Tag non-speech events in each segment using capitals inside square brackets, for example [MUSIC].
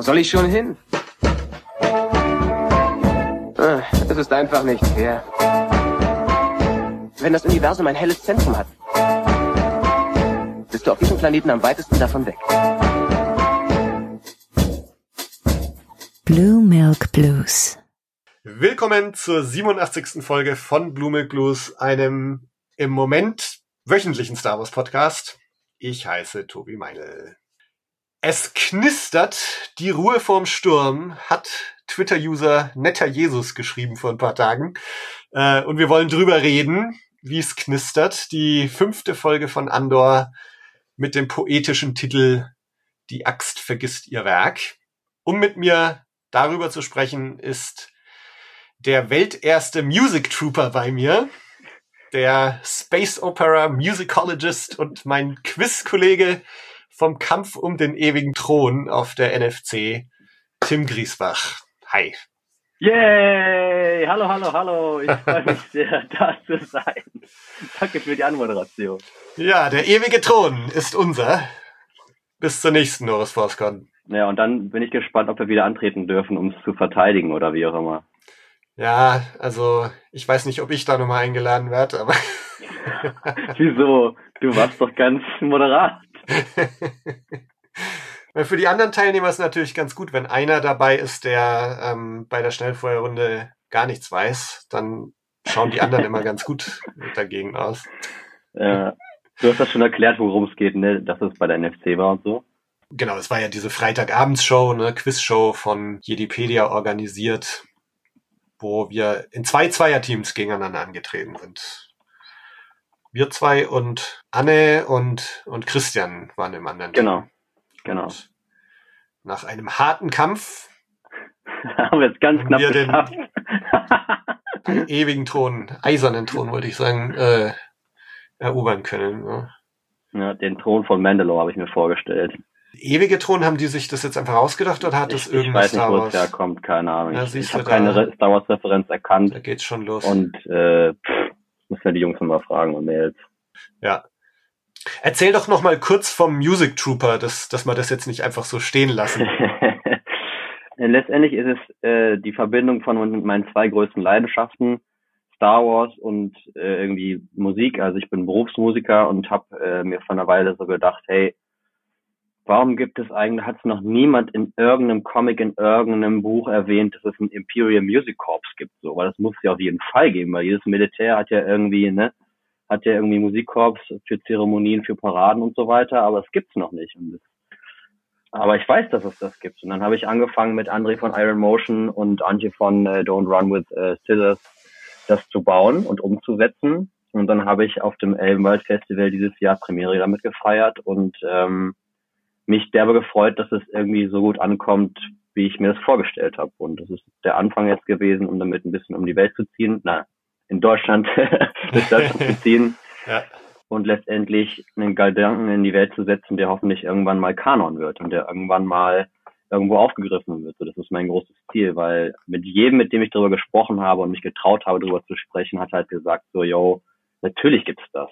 Wo soll ich schon hin? Ah, Es ist einfach nicht fair. Wenn das Universum ein helles Zentrum hat, bist du auf diesem Planeten am weitesten davon weg. Blue Milk Blues. Willkommen zur 87. Folge von Blue Milk Blues, einem im Moment wöchentlichen Star Wars Podcast. Ich heiße Tobi Meinl. Es knistert, die Ruhe vorm Sturm, hat Twitter-User Netter Jesus geschrieben vor ein paar Tagen. Äh, und wir wollen drüber reden, wie es knistert. Die fünfte Folge von Andor mit dem poetischen Titel Die Axt vergisst ihr Werk. Um mit mir darüber zu sprechen, ist der welterste Music Trooper bei mir, der Space Opera Musicologist und mein Quiz-Kollege vom Kampf um den ewigen Thron auf der NFC, Tim Griesbach. Hi. Yay! Hallo, hallo, hallo. Ich [LAUGHS] freue mich sehr, da zu sein. Danke für die Anmoderation. Ja, der ewige Thron ist unser. Bis zur nächsten Norris ForceCon. Ja, und dann bin ich gespannt, ob wir wieder antreten dürfen, um es zu verteidigen oder wie auch immer. Ja, also ich weiß nicht, ob ich da nochmal eingeladen werde, aber [LAUGHS] [LAUGHS] Wieso? Du warst doch ganz moderat. [LAUGHS] Für die anderen Teilnehmer ist natürlich ganz gut, wenn einer dabei ist, der ähm, bei der Schnellfeuerrunde gar nichts weiß, dann schauen die anderen immer ganz gut [LAUGHS] dagegen aus. Ja. Du hast das schon erklärt, worum es geht, ne? Dass es bei der NFC war und so. Genau, es war ja diese Freitagabendshow, ne, Quizshow von Jedipedia organisiert, wo wir in zwei Zweierteams gegeneinander angetreten sind. Wir zwei und Anne und, und Christian waren im anderen Team. Genau. Genau. Und nach einem harten Kampf [LAUGHS] Haben wir es ganz knapp wir den- geschafft. [LAUGHS] den ewigen Thron, eisernen Thron, wollte ich sagen, äh, erobern können. Ne? ja, den Thron von Mandalore habe ich mir vorgestellt. Ewige Thron, haben die sich das jetzt einfach ausgedacht oder hat das Ich, ich irgendwas weiß nicht, wo es herkommt, keine Ahnung. Ja, ich ich habe keine Star Wars Referenz erkannt. Da geht's schon los. Und äh, pff, muss ja die Jungs mal fragen und Mails. ja. Erzähl doch noch mal kurz vom Music Trooper, dass, dass wir das jetzt nicht einfach so stehen lassen. [LAUGHS] Letztendlich ist es äh, die Verbindung von meinen zwei größten Leidenschaften, Star Wars und äh, irgendwie Musik. Also ich bin Berufsmusiker und habe äh, mir vor einer Weile so gedacht, hey, warum gibt es eigentlich, hat es noch niemand in irgendeinem Comic, in irgendeinem Buch erwähnt, dass es ein Imperial Music Corps gibt, so, weil das muss es ja auf jeden Fall geben, weil jedes Militär hat ja irgendwie, ne, hat ja irgendwie Musikkorps für Zeremonien, für Paraden und so weiter, aber es gibt's noch nicht. Aber ich weiß, dass es das gibt. Und dann habe ich angefangen mit André von Iron Motion und Antje von äh, Don't Run with äh, Scissors das zu bauen und umzusetzen. Und dann habe ich auf dem Elbenwald Festival dieses Jahr Premiere damit gefeiert und ähm, mich derbe gefreut, dass es irgendwie so gut ankommt, wie ich mir das vorgestellt habe. Und das ist der Anfang jetzt gewesen, um damit ein bisschen um die Welt zu ziehen. Na, in Deutschland, [LAUGHS] durch Deutschland zu [LAUGHS] ziehen Ja. und letztendlich einen Gedanken in die Welt zu setzen, der hoffentlich irgendwann mal Kanon wird und der irgendwann mal irgendwo aufgegriffen wird. So, das ist mein großes Ziel, weil mit jedem, mit dem ich darüber gesprochen habe und mich getraut habe, darüber zu sprechen, hat halt gesagt, so, yo, natürlich gibt's das.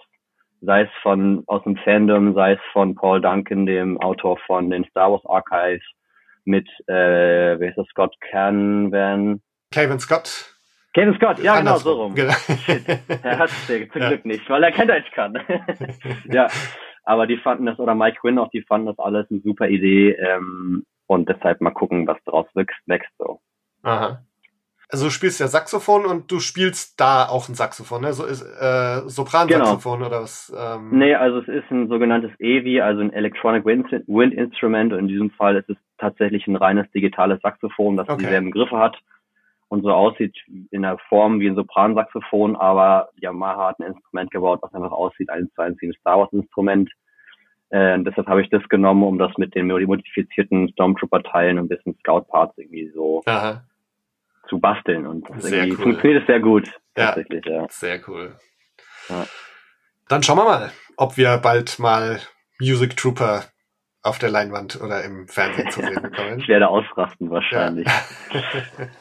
Sei es von aus dem Fandom, sei es von Paul Duncan, dem Autor von den Star Wars Archives, mit, äh, wer ist das, Scott Canvan? Kevin Scott. Kevin Scott, ja, genau, Andersrum. so rum. Genau. [LAUGHS] Er hat es zum Ja. Glück nicht, weil er kein Deutsch kann. [LAUGHS] ja, aber die fanden das, oder Mike Quinn auch, die fanden das alles eine super Idee. Ähm, und deshalb mal gucken, was daraus wächst, wächst so. Aha. Also du spielst ja Saxophon und du spielst da auch ein Saxophon, ne? So ist äh, Sopransaxophon oder was? Ähm, Nee, also es ist ein sogenanntes EVI, also ein Electronic Wind, Wind Instrument. Und in diesem Fall ist es tatsächlich ein reines digitales Saxophon, das Okay. dieselben Griffe hat und so aussieht in der Form wie ein Sopransaxophon, aber Yamaha hat ein Instrument gebaut, was einfach aussieht, eins zu eins wie ein Star Wars Instrument. Äh, deshalb habe ich das genommen, um das mit den modifizierten Stormtrooper-Teilen und ein bisschen Scout-Parts irgendwie so Aha, zu basteln. Und Sehr cool. funktioniert es sehr gut, Ja. tatsächlich, ja. sehr cool. Ja. Dann schauen wir mal, ob wir bald mal Music Trooper auf der Leinwand oder im Fernsehen zu sehen bekommen. [LAUGHS] Ich werde ausrasten wahrscheinlich. Ja.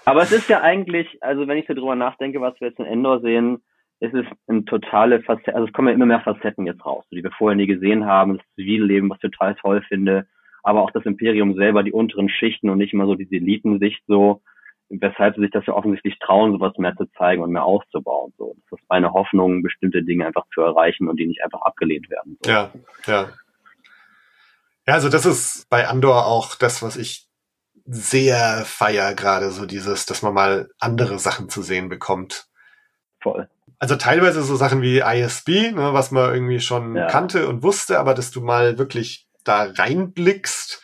Aber es ist ja eigentlich, also wenn ich so drüber nachdenke, was wir jetzt in Endor sehen, ist es eine totale Facette, also es kommen ja immer mehr Facetten jetzt raus, die wir vorher nie gesehen haben, das zivile Leben, was ich total toll finde, aber auch das Imperium selber, die unteren Schichten und nicht immer so diese Elitensicht so, weshalb sie sich das ja offensichtlich trauen, sowas mehr zu zeigen und mehr aufzubauen. So, das ist meine Hoffnung, bestimmte Dinge einfach zu erreichen und die nicht einfach abgelehnt werden. So. Ja, ja. Ja, also das ist bei Andor auch das, was ich sehr feier gerade, so dieses, dass man mal andere Sachen zu sehen bekommt. Voll. Also teilweise so Sachen wie ISB, ne, was man irgendwie schon ja. kannte und wusste, aber dass du mal wirklich da reinblickst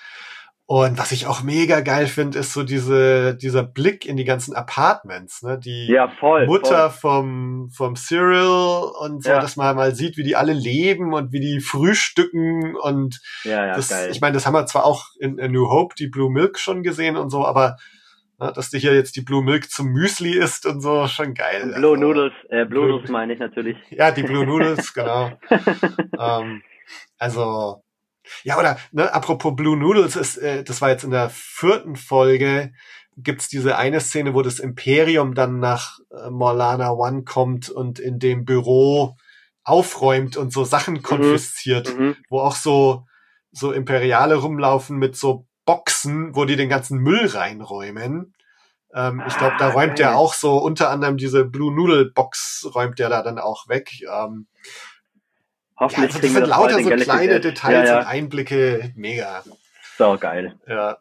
und was ich auch mega geil finde, ist so diese, dieser Blick in die ganzen Apartments, ne? Die ja, voll, Mutter voll. vom, vom Cyril und so, ja. dass man mal sieht, wie die alle leben und wie die frühstücken und ja, ja, das, geil. ich meine, das haben wir zwar auch in, in New Hope, die Blue Milk schon gesehen und so, aber ne, dass du hier jetzt die Blue Milk zum Müsli isst und so, schon geil. Blue also, Noodles, äh, Blue Noodles meine ich natürlich. Ja, die Blue Noodles, genau. [LAUGHS] ähm, also, ja, oder ne, apropos Blue Noodles, ist, äh, das war jetzt in der vierten Folge, gibt's diese eine Szene, wo das Imperium dann nach äh, Morlana One kommt und in dem Büro aufräumt und so Sachen mhm. konfisziert, mhm. wo auch so so Imperiale rumlaufen mit so Boxen, wo die den ganzen Müll reinräumen. Ähm, ah, ich glaube, da räumt er auch so unter anderem diese Blue Noodle Box räumt er da dann auch weg. Ähm, Hoffentlich ja, also das sind lauter so kleine Details ja, ja. und Einblicke. Mega. So geil. Ja.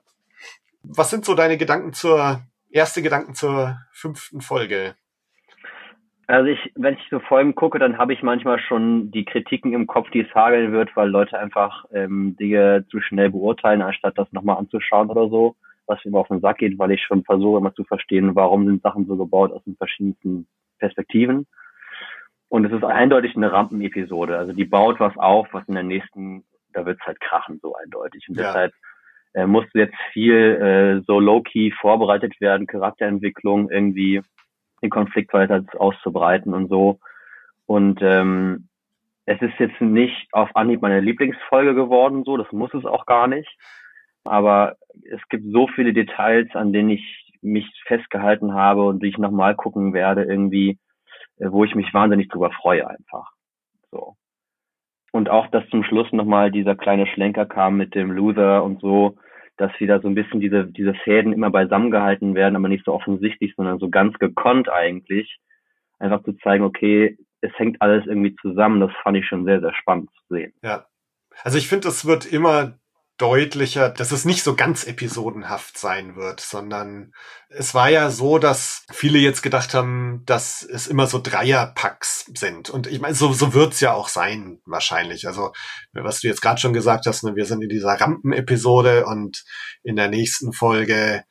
Was sind so deine Gedanken zur, erste Gedanken zur fünften Folge? Also ich, wenn ich so Folgen gucke, dann habe ich manchmal schon die Kritiken im Kopf, die es hageln wird, weil Leute einfach ähm, Dinge zu schnell beurteilen, anstatt das nochmal anzuschauen oder so, was mir immer auf den Sack geht, weil ich schon versuche immer zu verstehen, warum sind Sachen so gebaut aus den verschiedensten Perspektiven. Und es ist eindeutig eine Rampenepisode. Also die baut was auf, was in der nächsten, da wird's halt krachen, so eindeutig. Und ja. deshalb äh, musste jetzt viel äh, so low-key vorbereitet werden, Charakterentwicklung, irgendwie den Konflikt weiter auszubreiten und so. Und ähm, es ist jetzt nicht auf Anhieb meine Lieblingsfolge geworden, so, das muss es auch gar nicht. Aber es gibt so viele Details, an denen ich mich festgehalten habe und die ich nochmal gucken werde, irgendwie, wo ich mich wahnsinnig drüber freue einfach. So. Und auch, dass zum Schluss nochmal dieser kleine Schlenker kam mit dem Loser und so, dass wieder so ein bisschen diese, diese Fäden immer beisammen gehalten werden, aber nicht so offensichtlich, sondern so ganz gekonnt eigentlich. Einfach zu zeigen, okay, es hängt alles irgendwie zusammen, das fand ich schon sehr, sehr spannend zu sehen. Ja. Also ich finde, es wird immer deutlicher, dass es nicht so ganz episodenhaft sein wird, sondern es war ja so, dass viele jetzt gedacht haben, dass es immer so Dreierpacks sind. Und ich meine, so, so wird's ja auch sein, wahrscheinlich. Also, was du jetzt gerade schon gesagt hast, ne, wir sind in dieser Rampen-Episode und in der nächsten Folge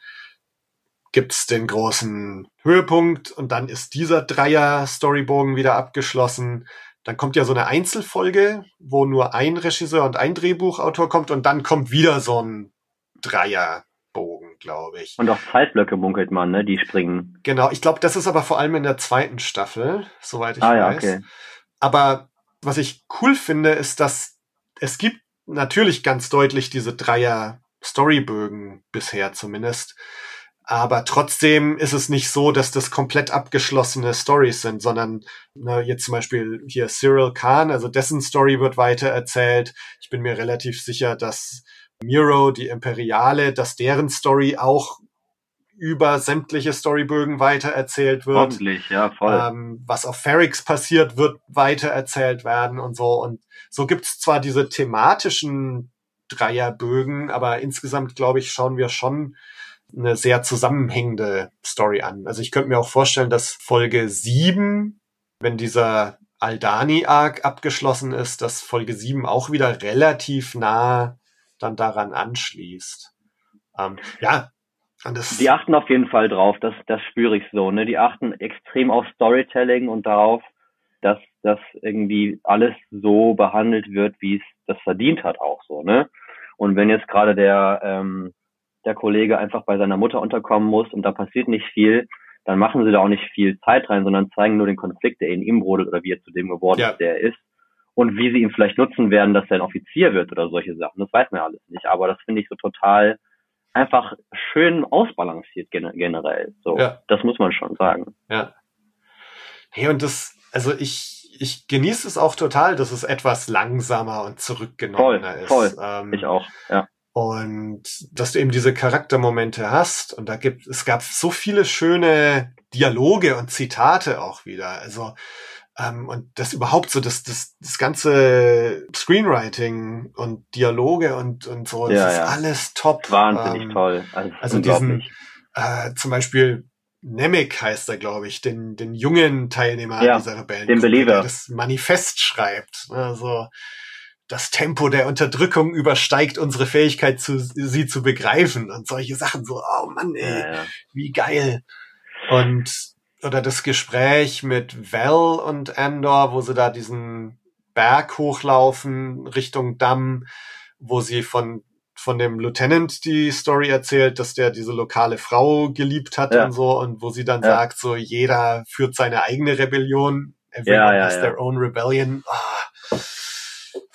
gibt's den großen Höhepunkt und dann ist dieser Dreier-Storybogen wieder abgeschlossen. Dann kommt ja so eine Einzelfolge, wo nur ein Regisseur und ein Drehbuchautor kommt und dann kommt wieder so ein Dreierbogen, glaube ich. Und auch Zeitblöcke munkelt man, ne? Die springen. Genau, ich glaube, das ist aber vor allem in der zweiten Staffel, soweit ich ah, weiß. Ja, okay. Aber was ich cool finde, ist, dass es gibt natürlich ganz deutlich diese Dreier-Storybögen bisher zumindest. Aber trotzdem ist es nicht so, dass das komplett abgeschlossene Stories sind, sondern ne, jetzt zum Beispiel hier Cyril Khan, also dessen Story wird weiter erzählt. Ich bin mir relativ sicher, dass Miro, die Imperiale, dass deren Story auch über sämtliche Storybögen weitererzählt wird. Ordentlich, ja, voll. Ähm, was auf Ferrix passiert, wird weitererzählt werden und so. Und so gibt's zwar diese thematischen Dreierbögen, aber insgesamt, glaube ich, schauen wir schon eine sehr zusammenhängende Story an. Also ich könnte mir auch vorstellen, dass Folge 7, wenn dieser Aldani-Arc abgeschlossen ist, dass Folge 7 auch wieder relativ nah dann daran anschließt. Ähm, ja. Die achten auf jeden Fall drauf, das, das spüre ich so. Ne? Die achten extrem auf Storytelling und darauf, dass das irgendwie alles so behandelt wird, wie es das verdient hat auch so. Ne? Und wenn jetzt gerade der ähm, der Kollege einfach bei seiner Mutter unterkommen muss und da passiert nicht viel, dann machen sie da auch nicht viel Zeit rein, sondern zeigen nur den Konflikt, der in ihm brodelt oder wie er zu dem geworden ja. ist, der er ist. Und wie sie ihn vielleicht nutzen werden, dass er ein Offizier wird oder solche Sachen. Das weiß man ja alles nicht. Aber das finde ich so total einfach schön ausbalanciert generell. So, ja. das muss man schon sagen. Ja. Hey, und das, also ich, ich genieße es auch total, dass es etwas langsamer und zurückgenommener voll, ist. Voll. Ähm, ich auch, ja Und dass du eben diese Charaktermomente hast. Und da gibt, es gab so viele schöne Dialoge und Zitate auch wieder. Also, ähm, und das überhaupt so, das, das, das ganze Screenwriting und Dialoge und, und so, das Ja, ist alles top. Wahnsinnig Ähm, toll. Also, also diesen, äh, zum Beispiel Nemec heißt er, glaube ich, den, den jungen Teilnehmer Ja, dieser Rebellen, den Believer. der das Manifest schreibt. Also das Tempo der Unterdrückung übersteigt unsere Fähigkeit, zu, sie zu begreifen und solche Sachen. So, oh Mann, ey, ja, ja. wie geil. Und oder das Gespräch mit Val und Andor, wo sie da diesen Berg hochlaufen Richtung Damm, wo sie von von dem Lieutenant die Story erzählt, dass der diese lokale Frau geliebt hat Ja. und so und wo sie dann sagt, so jeder führt seine eigene Rebellion, everyone has their own rebellion. Ah,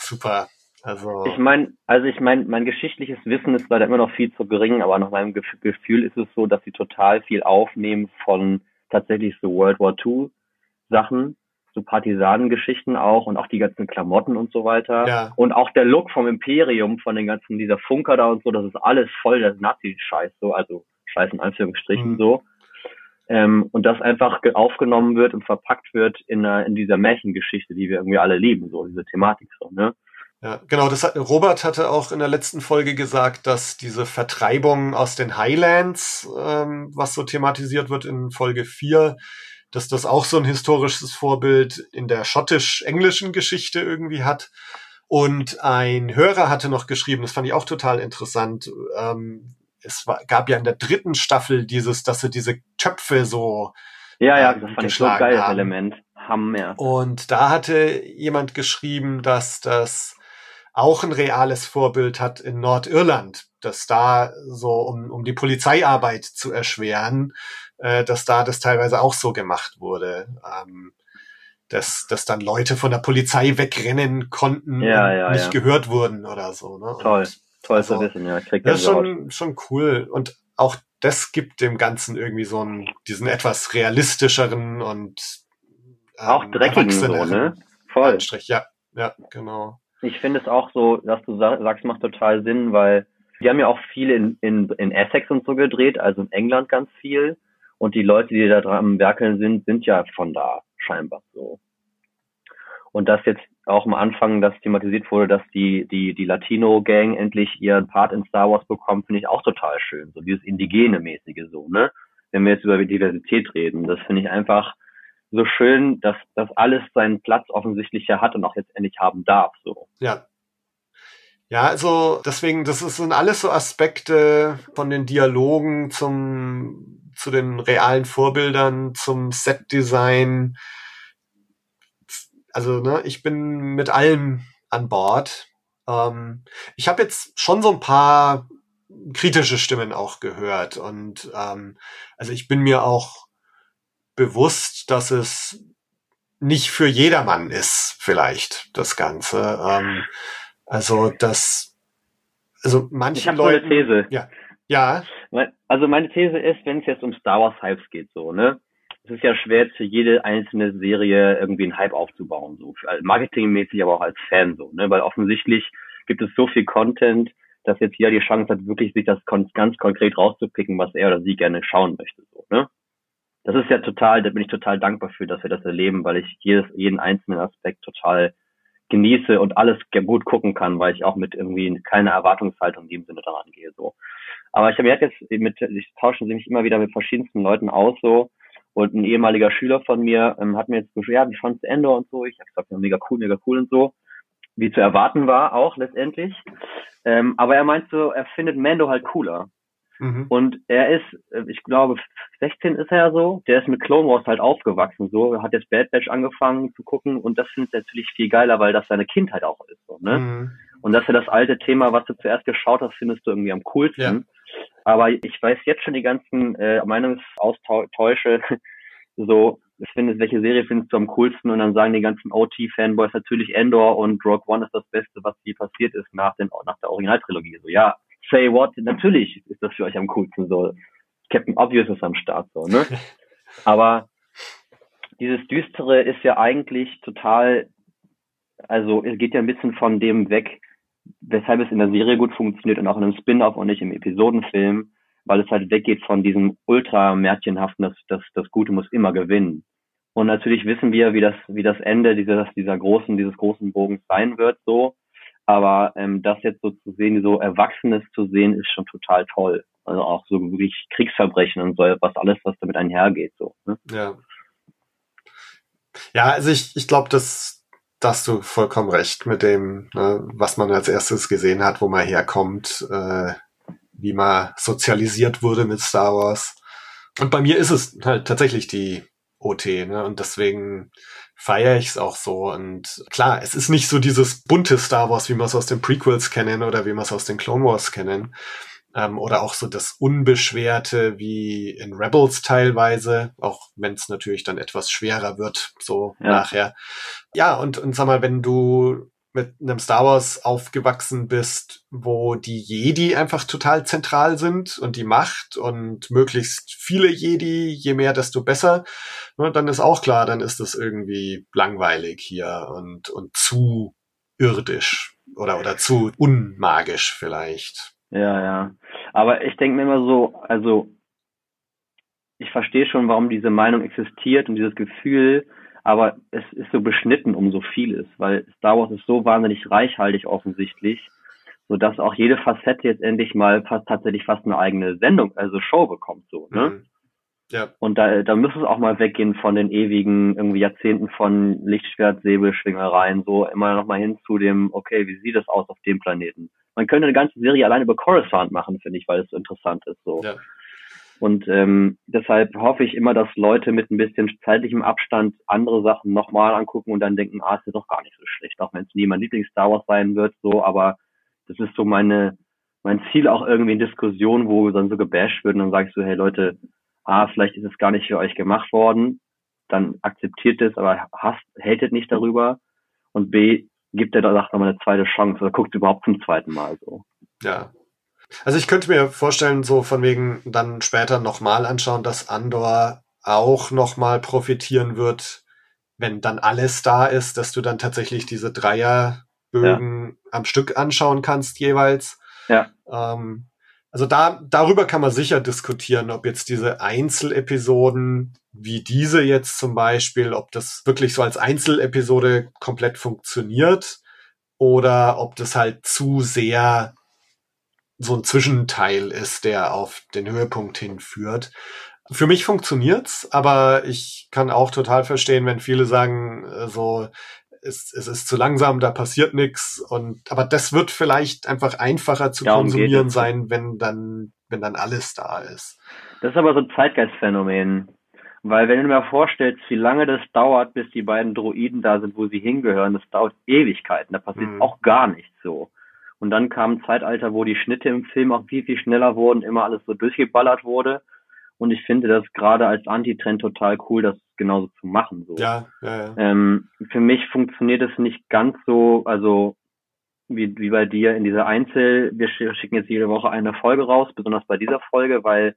super. Also Ich meine, also ich meine, mein geschichtliches Wissen ist leider immer noch viel zu gering, aber nach meinem Gef Gefühl ist es so, dass sie total viel aufnehmen von tatsächlich so World War II Sachen, so Partisanengeschichten auch und auch die ganzen Klamotten und so weiter. ja, Und auch der Look vom Imperium, von den ganzen, dieser Funker da und so, das ist alles voll der Nazi-Scheiß, so, also Scheiß in Anführungsstrichen Mhm. so. Ähm, und das einfach ge- aufgenommen wird und verpackt wird in, einer, in dieser Märchengeschichte, die wir irgendwie alle lieben, so, diese Thematik so, ne? Ja, genau, das hat, Robert hatte auch in der letzten Folge gesagt, dass diese Vertreibung aus den Highlands, ähm, was so thematisiert wird in Folge 4, dass das auch so ein historisches Vorbild in der schottisch-englischen Geschichte irgendwie hat. Und ein Hörer hatte noch geschrieben, das fand ich auch total interessant, ähm, es war, gab ja in der dritten Staffel dieses, dass sie diese Töpfe so Ja, ja, ähm, das fand ich so geil, haben. Element. Hammer. Und da hatte jemand geschrieben, dass das auch ein reales Vorbild hat in Nordirland, dass da so, um, um die Polizeiarbeit zu erschweren, äh, dass da das teilweise auch so gemacht wurde. Ähm, dass, dass dann Leute von der Polizei wegrennen konnten Ja, und ja, nicht ja. gehört wurden oder so. Ne? Toll. Und Toll also, wissen, ja. Ich krieg das ist Gänsehaut. schon, schon cool. Und auch das gibt dem Ganzen irgendwie so einen, diesen etwas realistischeren und ähm, Auch dreckigen so, ne? Voll. Anstrich. Ja, ja, genau. Ich finde es auch so, was du sa- sagst, macht total Sinn, weil die haben ja auch viel in, in, in Essex und so gedreht, also in England ganz viel. Und die Leute, die da dran am Werkeln sind, sind ja von da, scheinbar so. Und dass jetzt auch am Anfang das thematisiert wurde, dass die, die, die Latino-Gang endlich ihren Part in Star Wars bekommt, finde ich auch total schön. So dieses Indigene-mäßige so, ne? Wenn wir jetzt über Diversität reden. Das finde ich einfach so schön, dass das alles seinen Platz offensichtlich ja hat und auch jetzt endlich haben darf, so. Ja. Ja, also deswegen, das sind alles so Aspekte von den Dialogen zum, zu den realen Vorbildern, zum Setdesign. Also, ne, ich bin mit allem an Bord. Ähm, ich habe jetzt schon so ein paar kritische Stimmen auch gehört und ähm, also ich bin mir auch bewusst, dass es nicht für jedermann ist, vielleicht das Ganze. Ähm, also das, also manche Ich habe so eine Leute. These. Ja, ja, Also meine These ist, wenn es jetzt um Star Wars Hypes geht, so, ne? Es ist ja schwer, für jede einzelne Serie irgendwie einen Hype aufzubauen, so. Also Marketingmäßig, aber auch als Fan, so, ne? Weil offensichtlich gibt es so viel Content, dass jetzt jeder die Chance hat, wirklich sich das ganz konkret rauszupicken, was er oder sie gerne schauen möchte, so, ne? Das ist ja total, da bin ich total dankbar für, dass wir das erleben, weil ich jedes, jeden einzelnen Aspekt total genieße und alles gut gucken kann, weil ich auch mit irgendwie keiner Erwartungshaltung in dem Sinne daran gehe, so. Aber ich habe jetzt mit, ich tausche mich immer wieder mit verschiedensten Leuten aus, so. Und ein ehemaliger Schüler von mir ähm, hat mir jetzt gesagt, ja, wie fandst du Endor und so? Ich habe gesagt, ja, mega cool, mega cool und so. Wie zu erwarten war auch letztendlich. Ähm, aber er meint so, er findet Mando halt cooler. mhm. Und er ist, äh, ich glaube, 16 ist er ja so. Der ist mit Clone Wars halt aufgewachsen, so. Er hat jetzt Bad Batch angefangen zu gucken und das findet er natürlich viel geiler, weil das seine Kindheit auch ist, so, ne? Mhm. Und das ist ja das alte Thema, was du zuerst geschaut hast, findest du irgendwie am coolsten. Ja. Aber ich weiß jetzt schon die ganzen äh, Meinungsaustausche, [LAUGHS] so, ich finde, welche Serie findest du am coolsten? Und dann sagen die ganzen OT-Fanboys natürlich Endor und Rogue One ist das Beste, was je passiert ist nach, den, nach der Originaltrilogie. So, ja, say what? Natürlich ist das für euch am coolsten. So, Captain Obvious ist am Start, so, ne? [LAUGHS] Aber dieses Düstere ist ja eigentlich total, also es geht ja ein bisschen von dem weg, weshalb es in der Serie gut funktioniert und auch in einem Spin-off und nicht im Episodenfilm, weil es halt weggeht von diesem ultra-märchenhaften, das, das, das Gute muss immer gewinnen. Und natürlich wissen wir, wie das, wie das Ende dieses, dieser großen, dieses großen Bogens sein wird, so. Aber ähm, das jetzt so zu sehen, so Erwachsenes zu sehen, ist schon total toll. Also auch so wirklich Kriegsverbrechen und so was alles, was damit einhergeht, so. Ne? Ja. Ja, also ich, ich glaube, dass, dass du vollkommen recht mit dem, ne, was man als erstes gesehen hat, wo man herkommt, äh, wie man sozialisiert wurde mit Star Wars. Und bei mir ist es halt tatsächlich die OT, ne? Und deswegen feiere ich es auch so. Und klar, es ist nicht so dieses bunte Star Wars, wie wir es aus den Prequels kennen oder wie wir es aus den Clone Wars kennen ähm, oder auch so das Unbeschwerte wie in Rebels teilweise, auch wenn es natürlich dann etwas schwerer wird, so ja. nachher. Ja, und, und sag mal, wenn du mit einem Star Wars aufgewachsen bist, wo die Jedi einfach total zentral sind und die Macht und möglichst viele Jedi, je mehr, desto besser, ne, dann ist auch klar, dann ist das irgendwie langweilig hier und, und zu irdisch oder, oder zu unmagisch vielleicht. Ja, ja. Aber ich denke mir immer so, also ich verstehe schon, warum diese Meinung existiert und dieses Gefühl, aber es ist so beschnitten um so vieles, weil Star Wars ist so wahnsinnig reichhaltig offensichtlich, so dass auch jede Facette jetzt endlich mal fast tatsächlich fast eine eigene Sendung, also Show bekommt so, ne? Mhm. Ja. Und da, da müsste es auch mal weggehen von den ewigen irgendwie Jahrzehnten von Lichtschwert, Säbelschwingereien, so immer noch mal hin zu dem, okay, wie sieht das aus auf dem Planeten? Man könnte eine ganze Serie allein über Coruscant machen, finde ich, weil es so interessant ist. So. Ja. Und ähm, deshalb hoffe ich immer, dass Leute mit ein bisschen zeitlichem Abstand andere Sachen nochmal angucken und dann denken, ah, ist ja doch gar nicht so schlecht, auch wenn es nie mein Lieblings-Star Wars sein wird, so, aber das ist so meine, mein Ziel auch irgendwie in Diskussionen, wo dann so gebasht wird und dann sage ich so, hey Leute, ah, vielleicht ist es gar nicht für euch gemacht worden, dann akzeptiert es, aber hasst, hatet nicht darüber und B, gibt er da nochmal eine zweite Chance oder guckt überhaupt zum zweiten Mal so. Ja. Also ich könnte mir vorstellen, so von wegen dann später nochmal anschauen, dass Andor auch nochmal profitieren wird, wenn dann alles da ist, dass du dann tatsächlich diese Dreierbögen ja. am Stück anschauen kannst jeweils. Ja. Ähm, also da, darüber kann man sicher diskutieren, ob jetzt diese Einzelepisoden wie diese jetzt zum Beispiel, ob das wirklich so als Einzelepisode komplett funktioniert oder ob das halt zu sehr so ein Zwischenteil ist, der auf den Höhepunkt hinführt. Für mich funktioniert's, aber ich kann auch total verstehen, wenn viele sagen, äh, so es, es ist zu langsam, da passiert nichts und aber das wird vielleicht einfach einfacher zu Darum konsumieren sein, wenn dann wenn dann alles da ist. Das ist aber so ein Zeitgeistphänomen. Weil wenn du mir vorstellst, wie lange das dauert, bis die beiden Droiden da sind, wo sie hingehören, das dauert Ewigkeiten. Da passiert mhm. auch gar nichts so. Und dann kam ein Zeitalter, wo die Schnitte im Film auch viel, viel schneller wurden, immer alles so durchgeballert wurde. Und ich finde das gerade als Antitrend total cool, das genauso zu machen. So. Ja, ja, ja. Ähm, für mich funktioniert es nicht ganz so, also wie, wie bei dir in dieser Einzel, wir schicken jetzt jede Woche eine Folge raus, besonders bei dieser Folge, weil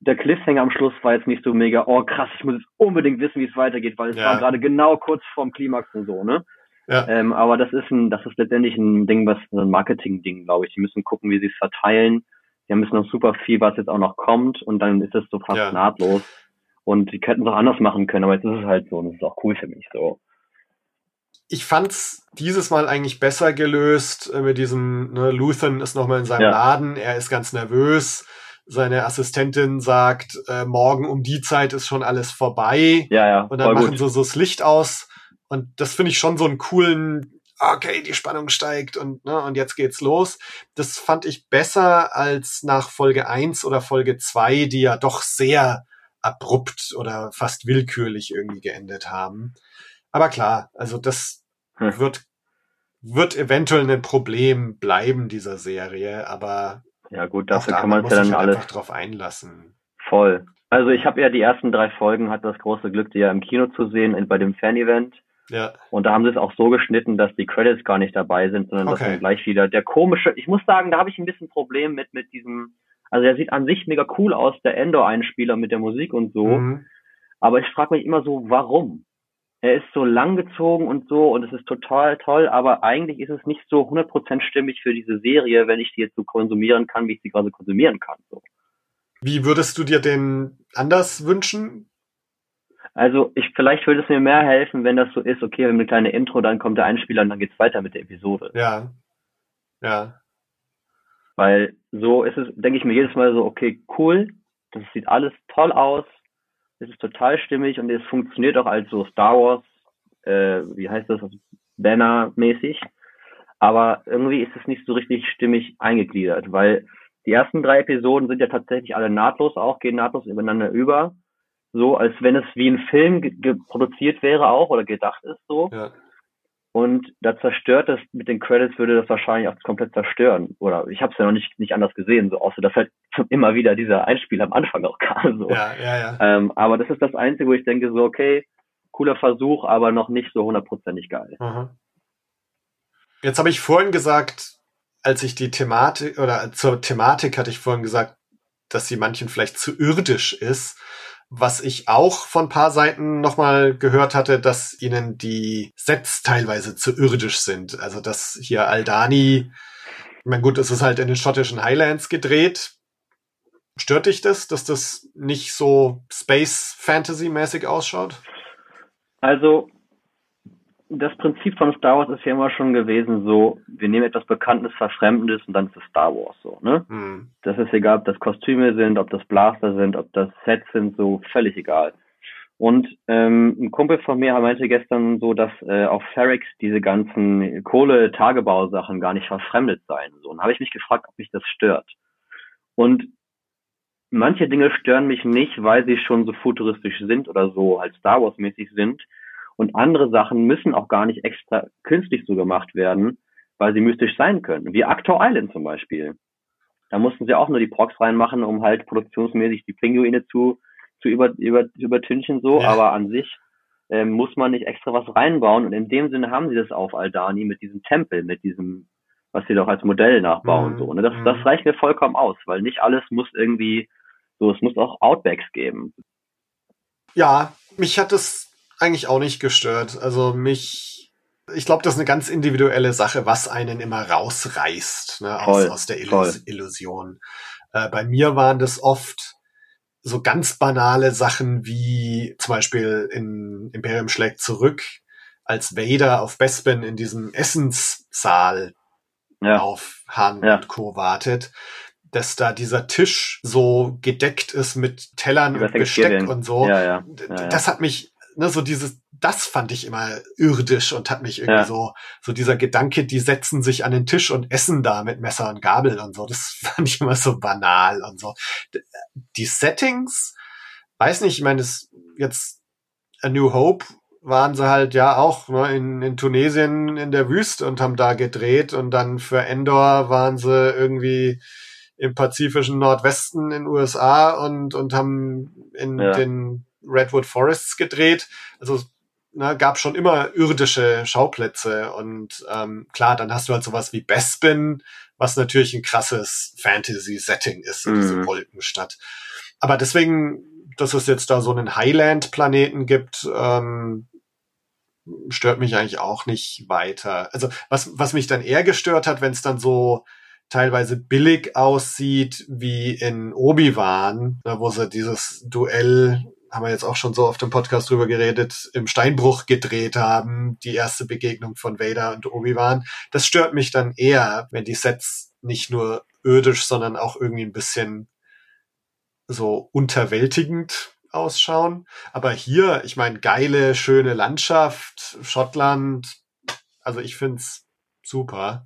der Cliffhanger am Schluss war jetzt nicht so mega, oh krass, ich muss jetzt unbedingt wissen, wie es weitergeht, weil es ja. war gerade genau kurz vorm Klimax und so, ne? Ja. Ähm, aber das ist ein, das ist letztendlich ein Ding, was ein Marketing-Ding, glaube ich. Die müssen gucken, wie sie es verteilen. Die haben noch super viel, was jetzt auch noch kommt und dann ist es so fast ja. nahtlos. Und die könnten es auch anders machen können, aber jetzt ist es halt so und das ist auch cool für mich so. Ich fand's dieses Mal eigentlich besser gelöst äh, mit diesem, ne, Luthen ist nochmal in seinem ja. Laden, er ist ganz nervös seine Assistentin sagt, äh, morgen um die Zeit ist schon alles vorbei. Ja, ja. Und dann machen sie so das Licht aus. Und das finde ich schon so einen coolen, okay, die Spannung steigt und, ne, und jetzt geht's los. Das fand ich besser als nach Folge 1 oder Folge 2, die ja doch sehr abrupt oder fast willkürlich irgendwie geendet haben. Aber klar, also das hm. wird, wird eventuell ein Problem bleiben dieser Serie, aber ja gut, dafür da kann man es ja dann alles einfach drauf einlassen. Voll. Also ich habe ja die ersten drei Folgen, hatte das große Glück, die ja im Kino zu sehen, bei dem Fan-Event. Ja. Und da haben sie es auch so geschnitten, dass die Credits gar nicht dabei sind, sondern okay. dass dann gleich wieder der komische, ich muss sagen, da habe ich ein bisschen Problem mit, mit diesem, also er sieht an sich mega cool aus, der Endor-Einspieler mit der Musik und so. Mhm. Aber ich frage mich immer so, warum? er ist so langgezogen und so und es ist total toll, aber eigentlich ist es nicht so 100% stimmig für diese Serie, wenn ich die jetzt so konsumieren kann, wie ich sie gerade konsumieren kann. So. Wie würdest du dir den anders wünschen? Also ich vielleicht würde es mir mehr helfen, wenn das so ist, okay, wir haben eine kleine Intro, dann kommt der Einspieler und dann geht's weiter mit der Episode. Ja. Ja. Weil so ist es, denke ich mir jedes Mal so, okay, cool, das sieht alles toll aus, es ist total stimmig und es funktioniert auch als so Star Wars, äh, wie heißt das, Banner-mäßig. Aber irgendwie ist es nicht so richtig stimmig eingegliedert, weil die ersten drei Episoden sind ja tatsächlich alle nahtlos auch, gehen nahtlos übereinander über. So, als wenn es wie ein Film produziert wäre auch oder gedacht ist so. Ja. Und da zerstört das mit den Credits würde das wahrscheinlich auch komplett zerstören. Oder ich habe es ja noch nicht, nicht anders gesehen, so außer dass halt [LAUGHS] immer wieder dieser Einspiel am Anfang auch kam. So. Ja, ja, ja. Ähm, aber das ist das Einzige, wo ich denke, so, okay, cooler Versuch, aber noch nicht so hundertprozentig geil. Aha. Jetzt habe ich vorhin gesagt, als ich die Thematik oder zur Thematik hatte ich vorhin gesagt, dass sie manchen vielleicht zu irdisch ist. Was ich auch von paar Seiten nochmal gehört hatte, dass ihnen die Sets teilweise zu irdisch sind. Also dass hier Aldani, ich meine gut, es ist halt in den schottischen Highlands gedreht. Stört dich das, dass das nicht so Space Fantasy mäßig ausschaut? Also das Prinzip von Star Wars ist ja immer schon gewesen, so, wir nehmen etwas Bekanntes, Verfremdendes und dann ist es Star Wars so, ne? Mhm. Das ist egal, ob das Kostüme sind, ob das Blaster sind, ob das Sets sind, so völlig egal. Und ähm, ein Kumpel von mir meinte gestern so, dass äh, auf Ferrix diese ganzen Kohle-Tagebausachen gar nicht verfremdet seien. So, und habe ich mich gefragt, ob mich das stört. Und manche Dinge stören mich nicht, weil sie schon so futuristisch sind oder so halt Star Wars-mäßig sind und andere Sachen müssen auch gar nicht extra künstlich so gemacht werden, weil sie mystisch sein können. Wie Actor Island zum Beispiel. Da mussten sie auch nur die Prox reinmachen, um halt produktionsmäßig die Pinguine zu, zu über, über, übertünchen so, ja. aber an sich ähm, muss man nicht extra was reinbauen und in dem Sinne haben sie das auf Aldani mit diesem Tempel, mit diesem, was sie doch als Modell nachbauen mhm. so. Ne? Das, das mhm. reicht mir vollkommen aus, weil nicht alles muss irgendwie so, es muss auch Outbacks geben. Ja, mich hat es eigentlich auch nicht gestört. Also mich, ich glaube, das ist eine ganz individuelle Sache, was einen immer rausreißt ne, aus, aus der Illus Illusion. Äh, bei mir waren das oft so ganz banale Sachen wie zum Beispiel in Imperium schlägt zurück, als Vader auf Bespin in diesem Essenssaal ja. auf Han ja. und Co. wartet dass da dieser Tisch so gedeckt ist mit Tellern und Besteck und so. Ja, das hat mich ne, so dieses, das fand ich immer irdisch und hat mich irgendwie ja. so, so dieser Gedanke, die setzen sich an den Tisch und essen da mit Messer und Gabel und so, das [LAUGHS] fand ich immer so banal und so. Die Settings, weiß nicht, ich meine, es jetzt A New Hope waren sie halt ja auch ne, in, in Tunesien in der Wüste und haben da gedreht und dann für Endor waren sie irgendwie im pazifischen Nordwesten in USA und, und haben in ja. den Redwood Forests gedreht. Also ne, gab schon immer irdische Schauplätze und ähm, klar, dann hast du halt sowas wie Bespin, was natürlich ein krasses Fantasy-Setting ist, mhm. diese Wolkenstadt. Aber deswegen, dass es jetzt da so einen Highland-Planeten gibt, ähm, stört mich eigentlich auch nicht weiter. Also was, was mich dann eher gestört hat, wenn es dann so teilweise billig aussieht wie in Obi-Wan, wo sie dieses Duell haben wir jetzt auch schon so auf dem Podcast drüber geredet, im Steinbruch gedreht haben, die erste Begegnung von Vader und Obi-Wan. Das stört mich dann eher, wenn die Sets nicht nur ödisch, sondern auch irgendwie ein bisschen so unterwältigend ausschauen. Aber hier, ich meine, geile, schöne Landschaft, Schottland, also ich find's super.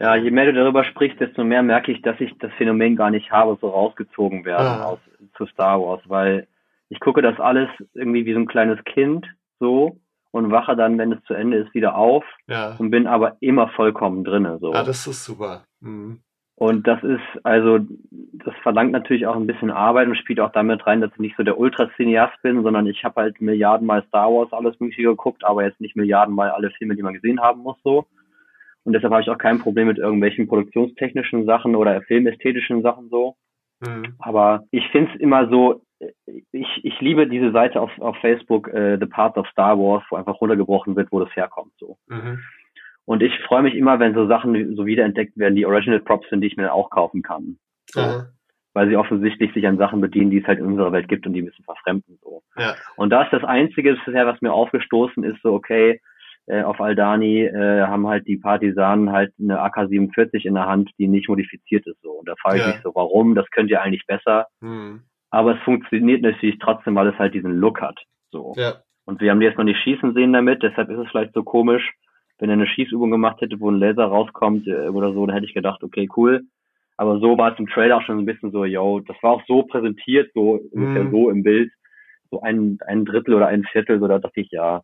Ja, je mehr du darüber sprichst, desto mehr merke ich, dass ich das Phänomen gar nicht habe, so rausgezogen werden ah. aus, zu Star Wars, weil ich gucke das alles irgendwie wie so ein kleines Kind so und wache dann, wenn es zu Ende ist, wieder auf ja. und bin aber immer vollkommen drinne. So. Ja, das ist super. Mhm. Und das ist, also, das verlangt natürlich auch ein bisschen Arbeit und spielt auch damit rein, dass ich nicht so der Ultra-Cineast bin, sondern ich habe halt Milliardenmal Star Wars alles mögliche geguckt, aber jetzt nicht Milliardenmal alle Filme, die man gesehen haben muss, so. Und deshalb habe ich auch kein Problem mit irgendwelchen produktionstechnischen Sachen oder filmästhetischen Sachen so. Mhm. Aber ich finde es immer so, ich, ich liebe diese Seite auf, auf Facebook, äh, The Path of Star Wars, wo einfach runtergebrochen wird, wo das herkommt. So. Mhm. Und ich freue mich immer, wenn so Sachen so wiederentdeckt werden, die Original Props sind, die ich mir dann auch kaufen kann. So. Aha. Weil sie offensichtlich sich an Sachen bedienen, die es halt in unserer Welt gibt und die ein bisschen verfremden. So. Ja. Und da ist das Einzige bisher, was mir aufgestoßen ist, so okay, äh, auf Aldani äh, haben halt die Partisanen halt eine AK-47 in der Hand, die nicht modifiziert ist. so. Und da frage ich Ja. mich so, warum? Das könnt ihr eigentlich besser. Hm. Aber es funktioniert natürlich trotzdem, weil es halt diesen Look hat. So. Ja. Und wir haben die jetzt noch nicht schießen sehen damit, deshalb ist es vielleicht so komisch. Wenn er eine Schießübung gemacht hätte, wo ein Laser rauskommt äh, oder so, dann hätte ich gedacht, okay, cool. Aber so war es im Trailer auch schon so ein bisschen so, yo, das war auch so präsentiert, so ungefähr Mhm. so im Bild, so ein, ein Drittel oder ein Viertel, so da dachte ich, ja,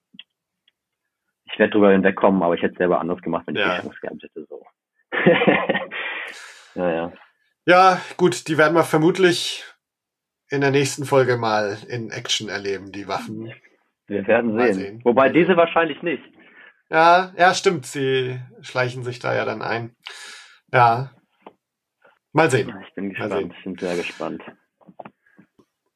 ich werde drüber hinwegkommen, aber ich hätte es selber anders gemacht, wenn Ja. ich die Chance gehabt hätte, so. [LAUGHS] ja, ja. Ja, gut, die werden wir vermutlich in der nächsten Folge mal in Action erleben, die Waffen. Wir werden sehen. sehen. Wobei diese wahrscheinlich nicht. Ja, ja, stimmt, sie schleichen sich da ja dann ein. Ja. Mal sehen. Ich bin gespannt, ich bin sehr gespannt.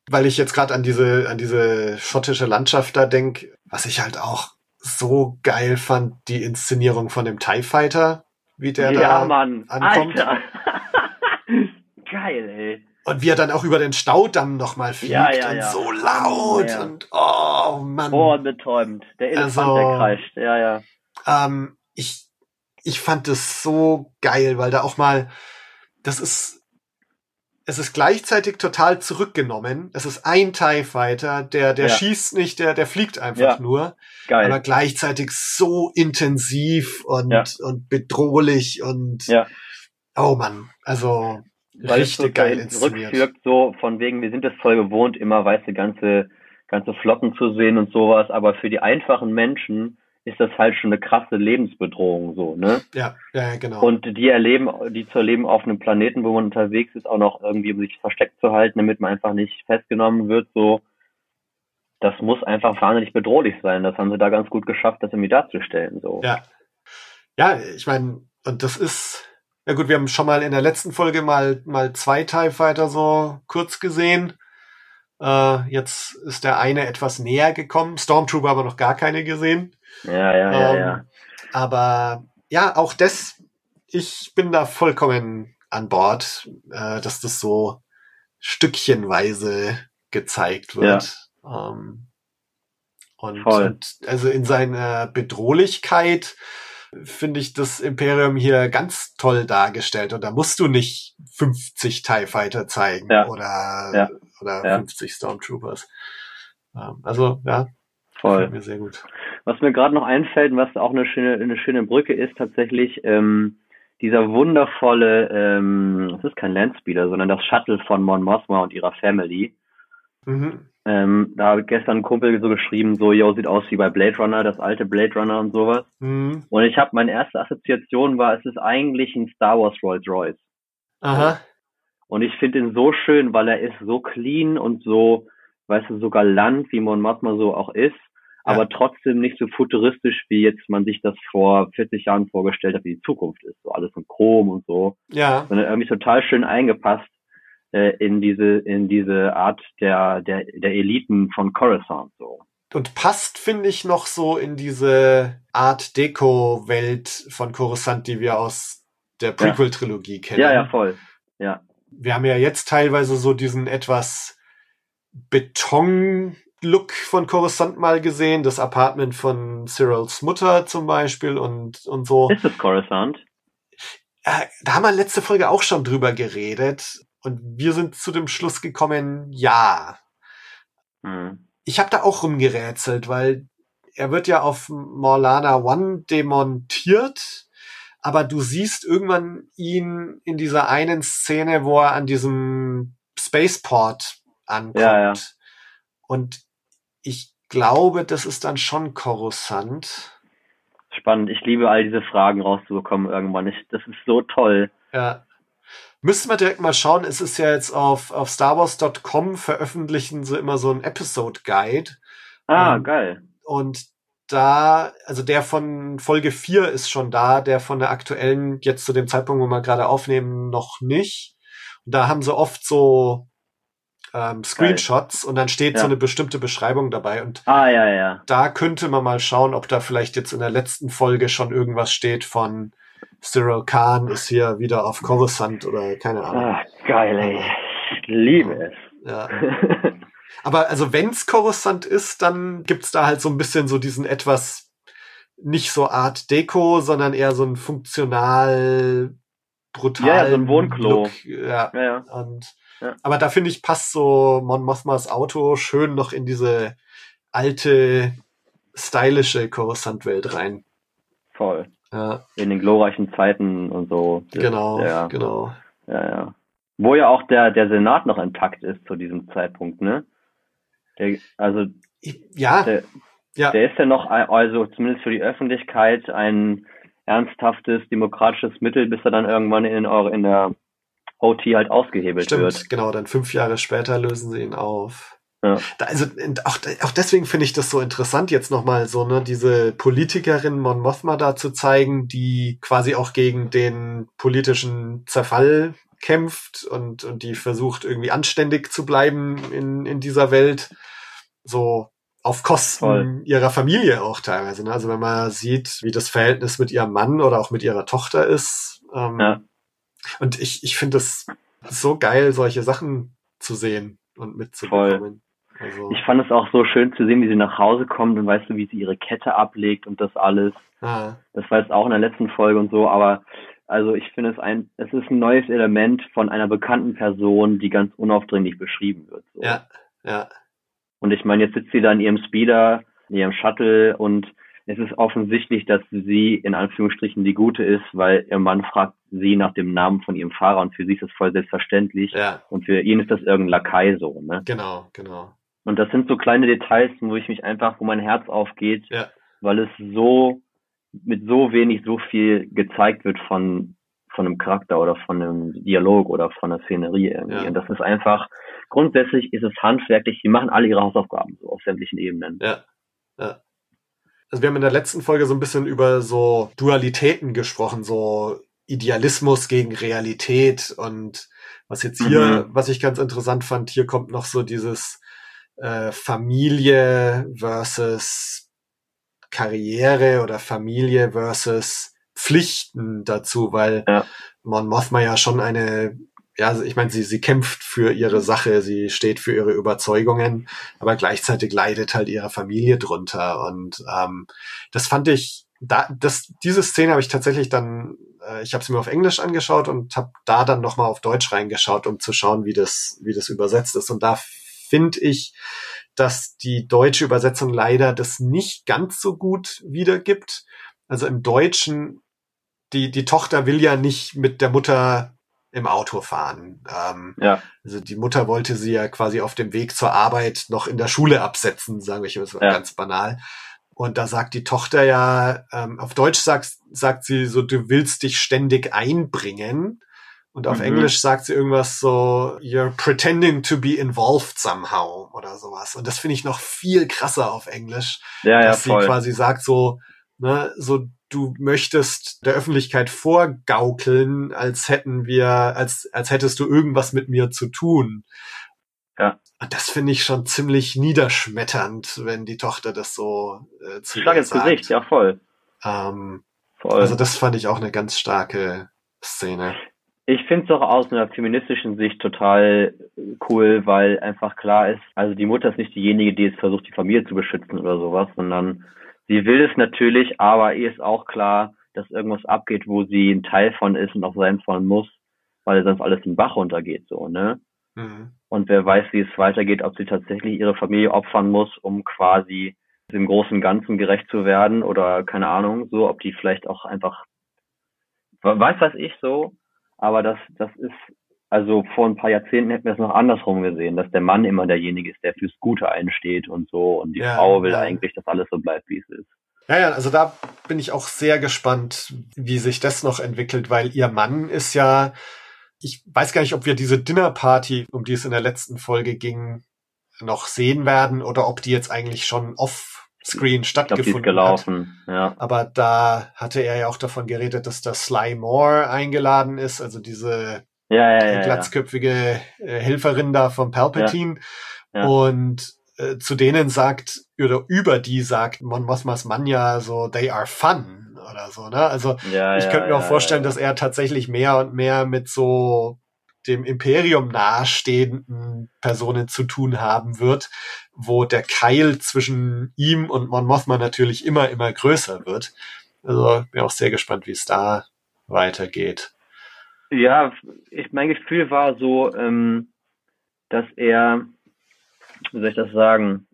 Weil ich jetzt gerade an diese, an diese schottische Landschaft da denk, was ich halt auch so geil fand, die Inszenierung von dem TIE Fighter, wie der ja, da Mann. ankommt. Alter. [LAUGHS] Geil, ey. Und wie er dann auch über den Staudamm nochmal fliegt Ja, ja, und ja. so laut und oh Mann. Ohrenbetäubend. Der Elefant, Also- der kreischt. Ja, ja. Ähm, ich, ich fand es so geil, weil da auch mal, das ist, es ist gleichzeitig total zurückgenommen. Es ist ein TIE Fighter, der, der schießt nicht, der, der fliegt einfach nur, Geil. aber gleichzeitig so intensiv und, und bedrohlich und, Ja. oh Mann, also, richtig geil inszeniert. zurückführt, so von wegen, wir sind es voll gewohnt, immer weiße ganze, ganze Flotten zu sehen und sowas, aber für die einfachen Menschen ist das halt schon eine krasse Lebensbedrohung, so, ne? Ja, ja, ja, genau. Und die erleben, die zu erleben auf einem Planeten, wo man unterwegs ist, auch noch irgendwie, um sich versteckt zu halten, damit man einfach nicht festgenommen wird, so. Das muss einfach wahnsinnig bedrohlich sein. Das haben sie da ganz gut geschafft, das irgendwie darzustellen, so. Ja. Ja, ich meine, und das ist, ja gut, wir haben schon mal in der letzten Folge mal, mal zwei TIE Fighter so kurz gesehen. Äh, jetzt ist der eine etwas näher gekommen, Stormtrooper aber noch gar keine gesehen. Ja, ja, ja, Ähm, ja. Aber ja, auch das, ich bin da vollkommen an Bord, äh, dass das so stückchenweise gezeigt wird. Ähm, und, Voll. und also in seiner Bedrohlichkeit finde ich das Imperium hier ganz toll dargestellt. Und da musst du nicht 50 TIE Fighter zeigen Ja. oder, Ja. oder Ja. 50 Stormtroopers. Ähm, also, ja, Voll. gefällt mir sehr gut. Was mir gerade noch einfällt und was auch eine schöne, eine schöne Brücke ist, tatsächlich ähm, dieser wundervolle, ähm, es ist kein Landspeeder, sondern das Shuttle von Mon Mothma und ihrer Family. Mhm. Ähm, da hat gestern ein Kumpel so geschrieben, so, yo, sieht aus wie bei Blade Runner, das alte Blade Runner und sowas. Mhm. Und ich habe, meine erste Assoziation war, es ist eigentlich ein Star Wars Rolls Royce. Aha. Und ich finde ihn so schön, weil er ist so clean und so, weißt du, so galant, wie Mon Mothma so auch ist, aber trotzdem nicht so futuristisch, wie jetzt man sich das vor 40 Jahren vorgestellt hat, wie die Zukunft ist. So alles in Chrom und so. Ja. Sondern irgendwie total schön eingepasst äh, in diese, in diese Art der, der, der Eliten von Coruscant, so. Und passt, finde ich, noch so in diese Art Deko-Welt von Coruscant, die wir aus der Prequel-Trilogie kennen. Ja, ja, voll. Ja. Wir haben ja jetzt teilweise so diesen etwas Beton-Look von Coruscant mal gesehen, das Apartment von Cyrils Mutter zum Beispiel und, und so. Ist es Coruscant? Äh, da haben wir letzte Folge auch schon drüber geredet und wir sind zu dem Schluss gekommen, ja. Hm. Ich habe da auch rumgerätselt, weil er wird ja auf Morlana One demontiert, aber du siehst irgendwann ihn in dieser einen Szene, wo er an diesem Spaceport ankommt. Ja, ja. Und ich glaube, das ist dann schon Coruscant. Spannend. Ich liebe all diese Fragen rauszubekommen irgendwann. Ich, das ist so toll. Ja. Müssen wir direkt mal schauen. Es ist ja jetzt auf, auf StarWars.com veröffentlichen sie immer so ein Episode Guide. Ah, Ähm, geil. Und da, also der von Folge 4 ist schon da, der von der aktuellen, jetzt zu dem Zeitpunkt, wo wir gerade aufnehmen, noch nicht. Und da haben sie oft so ähm, Screenshots und dann steht Ja. so eine bestimmte Beschreibung dabei und Ah, ja, ja. da könnte man mal schauen, ob da vielleicht jetzt in der letzten Folge schon irgendwas steht von Cyril Khan ist hier wieder auf Coruscant oder keine Ahnung. Ah, geil, ey. Ich liebe es. Ja. [LAUGHS] Aber also wenn's Coruscant ist, dann gibt's da halt so ein bisschen so diesen etwas nicht so Art Deko, sondern eher so ein funktional brutal. Ja, so ein Wohnklo. Look. Ja. ja, ja. Und Ja. aber da finde ich passt so Mon Mothmas Auto schön noch in diese alte stylische Coruscant-Welt rein. Voll. Ja, In den glorreichen Zeiten und so. Das- genau, Ja, genau. ja, ja. Wo ja auch der, der Senat noch intakt ist zu diesem Zeitpunkt, ne? Der, also Ja, der, ja, der ist ja noch, also zumindest für die Öffentlichkeit, ein ernsthaftes demokratisches Mittel, bis er dann irgendwann in, in der OT halt ausgehebelt stimmt, wird. genau. Dann fünf Jahre später lösen sie ihn auf. Ja. Da, also auch, auch deswegen finde ich das so interessant, jetzt nochmal so, ne, diese Politikerin Mon Mothma da zu zeigen, die quasi auch gegen den politischen Zerfall kämpft und, und die versucht irgendwie anständig zu bleiben in, in dieser Welt. So auf Kosten Voll. ihrer Familie auch teilweise. Ne? Also wenn man sieht, wie das Verhältnis mit ihrem Mann oder auch mit ihrer Tochter ist. Ähm, Ja. Und ich, ich finde es so geil, solche Sachen zu sehen und mitzubekommen. Also, Ich fand es auch so schön zu sehen, wie sie nach Hause kommt und weißt du, wie sie ihre Kette ablegt und das alles. ah, Das war jetzt auch in der letzten Folge und so, aber also ich finde es ein, es ist ein neues Element von einer bekannten Person, die ganz unaufdringlich beschrieben wird. So. ja, ja, Und ich meine, jetzt sitzt sie da in ihrem Speeder, in ihrem Shuttle und es ist offensichtlich, dass sie in Anführungsstrichen die Gute ist, weil ihr Mann fragt sie nach dem Namen von ihrem Fahrer und für sie ist das voll selbstverständlich ja, und für ihn ist das irgendein Lakai so, ne? genau, genau. Und das sind so kleine Details, wo ich mich einfach, wo mein Herz aufgeht, Ja. weil es so mit so wenig so viel gezeigt wird von von einem Charakter oder von einem Dialog oder von einer Szenerie irgendwie. Ja. Und das ist einfach, grundsätzlich ist es handwerklich, die machen alle ihre Hausaufgaben so auf sämtlichen Ebenen. Ja, ja. Also wir haben in der letzten Folge so ein bisschen über so Dualitäten gesprochen, so Idealismus gegen Realität und was jetzt hier, was ich ganz interessant fand, hier kommt noch so dieses äh, Familie versus Karriere oder Familie versus Pflichten dazu, weil Ja. Mon Mothma ja schon eine, ja, also ich meine, sie, sie kämpft für ihre Sache, sie steht für ihre Überzeugungen, aber gleichzeitig leidet halt ihre Familie drunter. Und ähm, das fand ich, da, das, diese Szene habe ich tatsächlich dann, äh, ich habe sie mir auf Englisch angeschaut und habe da dann nochmal auf Deutsch reingeschaut, um zu schauen, wie das, wie das übersetzt ist. Und da finde ich, dass die deutsche Übersetzung leider das nicht ganz so gut wiedergibt. Also im Deutschen, die, die Tochter will ja nicht mit der Mutter im Auto fahren. Ähm, Ja. also die Mutter wollte sie ja quasi auf dem Weg zur Arbeit noch in der Schule absetzen, sagen wir das war Ja. ganz banal. Und da sagt die Tochter ja, ähm, auf Deutsch sagt, sagt sie so, du willst dich ständig einbringen. Und auf Mhm. Englisch sagt sie irgendwas so, you're pretending to be involved somehow oder sowas. Und das finde ich noch viel krasser auf Englisch, Ja, ja, dass sie voll. quasi sagt so, ne, so du möchtest der Öffentlichkeit vorgaukeln, als hätten wir, als, als hättest du irgendwas mit mir zu tun. Ja. Und das finde ich schon ziemlich niederschmetternd, wenn die Tochter das so äh, zu Schlag ins sagt. Gesicht, ja voll. Ähm, voll. also das fand ich auch eine ganz starke Szene. Ich finde es auch aus einer feministischen Sicht total cool, weil einfach klar ist, also die Mutter ist nicht diejenige, die jetzt versucht, die Familie zu beschützen oder sowas, sondern sie will es natürlich, aber ihr ist auch klar, dass irgendwas abgeht, wo sie ein Teil von ist und auch sein von muss, weil sonst alles im Bach runtergeht, so, ne? Mhm. Und wer weiß, wie es weitergeht, ob sie tatsächlich ihre Familie opfern muss, um quasi dem großen Ganzen gerecht zu werden oder keine Ahnung, so, ob die vielleicht auch einfach, weiß was ich so, aber das, das ist, also vor ein paar Jahrzehnten hätten wir es noch andersrum gesehen, dass der Mann immer derjenige ist, der fürs Gute einsteht und so und die Ja, Frau will ja. eigentlich, dass alles so bleibt, wie es ist. Ja, ja, also da bin ich auch sehr gespannt, wie sich das noch entwickelt, weil ihr Mann ist ja, ich weiß gar nicht, ob wir diese Dinnerparty, um die es in der letzten Folge ging, noch sehen werden oder ob die jetzt eigentlich schon off-screen Ich glaube, die ist stattgefunden hat. gelaufen, ja. Aber da hatte er ja auch davon geredet, dass da Sly Moore eingeladen ist, also diese Ja, ja, ja. ja. glatzköpfige äh, Helferin da vom Palpatine. Ja. Und äh, zu denen sagt, oder über die sagt Mon Mothmas Manja so, they are fun oder so, ne? Also ja, ich ja, könnte mir auch ja, vorstellen, ja. dass er tatsächlich mehr und mehr mit so dem Imperium nahestehenden Personen zu tun haben wird, wo der Keil zwischen ihm und Mon Mothma natürlich immer, immer größer wird. Also bin auch sehr gespannt, wie es da weitergeht. Ja, ich, mein Gefühl war so, ähm, dass er, wie soll ich das sagen?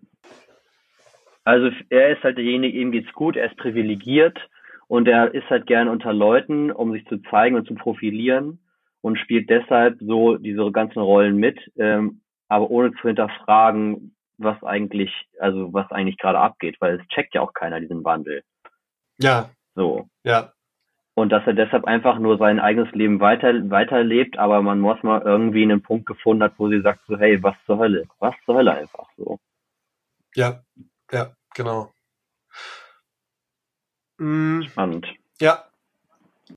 Also er ist halt derjenige, ihm geht's gut, er ist privilegiert und er ist halt gern unter Leuten, um sich zu zeigen und zu profilieren und spielt deshalb so diese ganzen Rollen mit, ähm, aber ohne zu hinterfragen, was eigentlich, also was eigentlich gerade abgeht, weil es checkt ja auch keiner diesen Wandel. Ja, So. ja, Und dass er deshalb einfach nur sein eigenes Leben weiter, weiterlebt, aber man muss mal irgendwie einen Punkt gefunden hat, wo sie sagt so, hey, was zur Hölle? Was zur Hölle einfach so. ja, ja, genau. Mm, Spannend. Ja.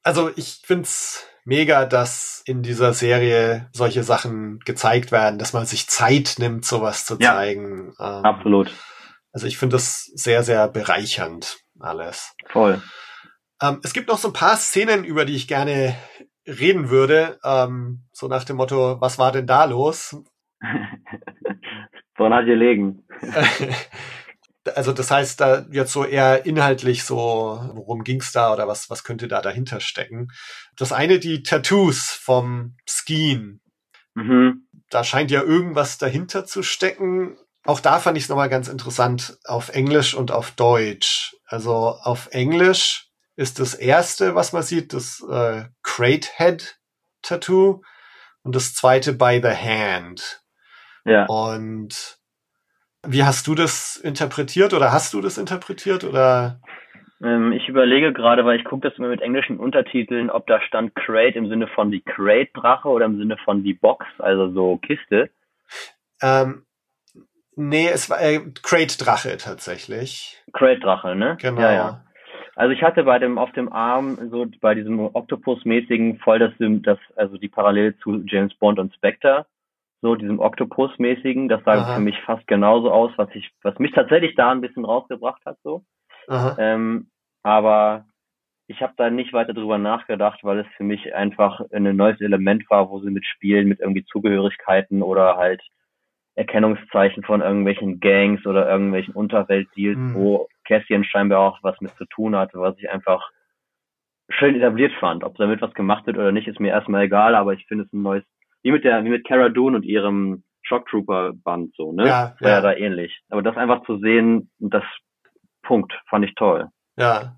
Also ich find's mega, dass in dieser Serie solche Sachen gezeigt werden, dass man sich Zeit nimmt, sowas zu Ja. zeigen. Ähm, Absolut. Also ich finde das sehr, sehr bereichernd alles. Voll. Ähm, es gibt noch so ein paar Szenen, über die ich gerne reden würde. Ähm, so nach dem Motto, was war denn da los? [LAUGHS] Woran hat gelegen? [LAUGHS] also das heißt, da jetzt so eher inhaltlich so, worum ging's da oder was, was könnte da dahinter stecken? Das eine, die Tattoos vom Skien. Mhm. Da scheint ja irgendwas dahinter zu stecken. Auch da fand ich es nochmal ganz interessant auf Englisch und auf Deutsch. Also auf Englisch ist das erste, was man sieht, das äh, Crate Head Tattoo und das zweite By the Hand. Ja. Und wie hast du das interpretiert oder hast du das interpretiert oder? Ähm, ich überlege gerade, weil ich gucke das immer mit englischen Untertiteln, ob da stand Crate im Sinne von die Crate-Drache oder im Sinne von die Box, also so Kiste. Ähm, nee, es war äh, Crate Drache tatsächlich. Crate-Drache, ne? Genau. Ja, ja. Also ich hatte bei dem auf dem Arm so bei diesem Octopus-mäßigen voll das, das also die Parallele zu James Bond und Spectre, so diesem Octopus-mäßigen, das sah Aha. für mich fast genauso aus, was ich was mich tatsächlich da ein bisschen rausgebracht hat so. Ähm, aber ich habe da nicht weiter drüber nachgedacht, weil es für mich einfach ein neues Element war, wo sie mitspielen mit irgendwie Zugehörigkeiten oder halt Erkennungszeichen von irgendwelchen Gangs oder irgendwelchen Unterweltdeals, Mhm. wo Cassian scheinbar auch was mit zu tun hatte, was ich einfach schön etabliert fand. Ob damit was gemacht wird oder nicht, ist mir erstmal egal, aber ich finde es ein neues, wie mit der, wie mit Cara Dune und ihrem Shock Trooper Band so, ne? Ja, War ja. ja da ähnlich. Aber das einfach zu sehen, das Punkt, fand ich toll. Ja.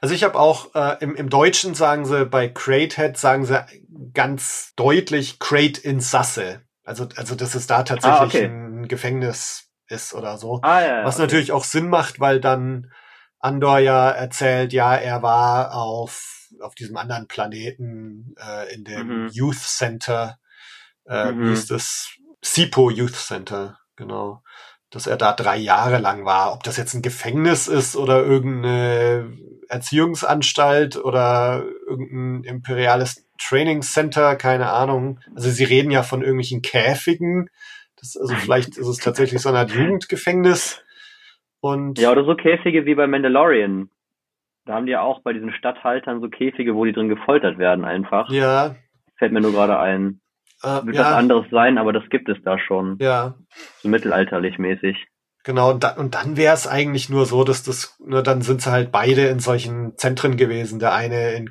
Also ich habe auch äh, im, im Deutschen sagen sie bei Cratehead sagen sie ganz deutlich Crate in Sasse. Also also dass es da tatsächlich Ah, okay. ein Gefängnis ist oder so. Ah, ja, ja, Was okay. natürlich auch Sinn macht, weil dann Andor ja erzählt, ja, er war auf, auf diesem anderen Planeten äh, in dem Mhm. Youth Center, äh, Mhm. wie ist das? SIPO Youth Center, genau. Dass er da drei Jahre lang war. Ob das jetzt ein Gefängnis ist oder irgendeine Erziehungsanstalt oder irgendein imperiales Training Center, keine Ahnung. Also sie reden ja von irgendwelchen Käfigen. Das, also vielleicht ist es tatsächlich so eine Art Jugendgefängnis. Und Ja, oder so Käfige wie bei Mandalorian. Da haben die ja auch bei diesen Stadthaltern so Käfige, wo die drin gefoltert werden einfach. ja, Fällt mir nur gerade ein. äh, Wird was ja, anderes sein, aber das gibt es da schon. ja, So mittelalterlich mäßig. genau. Und, da, und dann wäre es eigentlich nur so, dass das, nur dann sind sie halt beide in solchen Zentren gewesen. Der eine in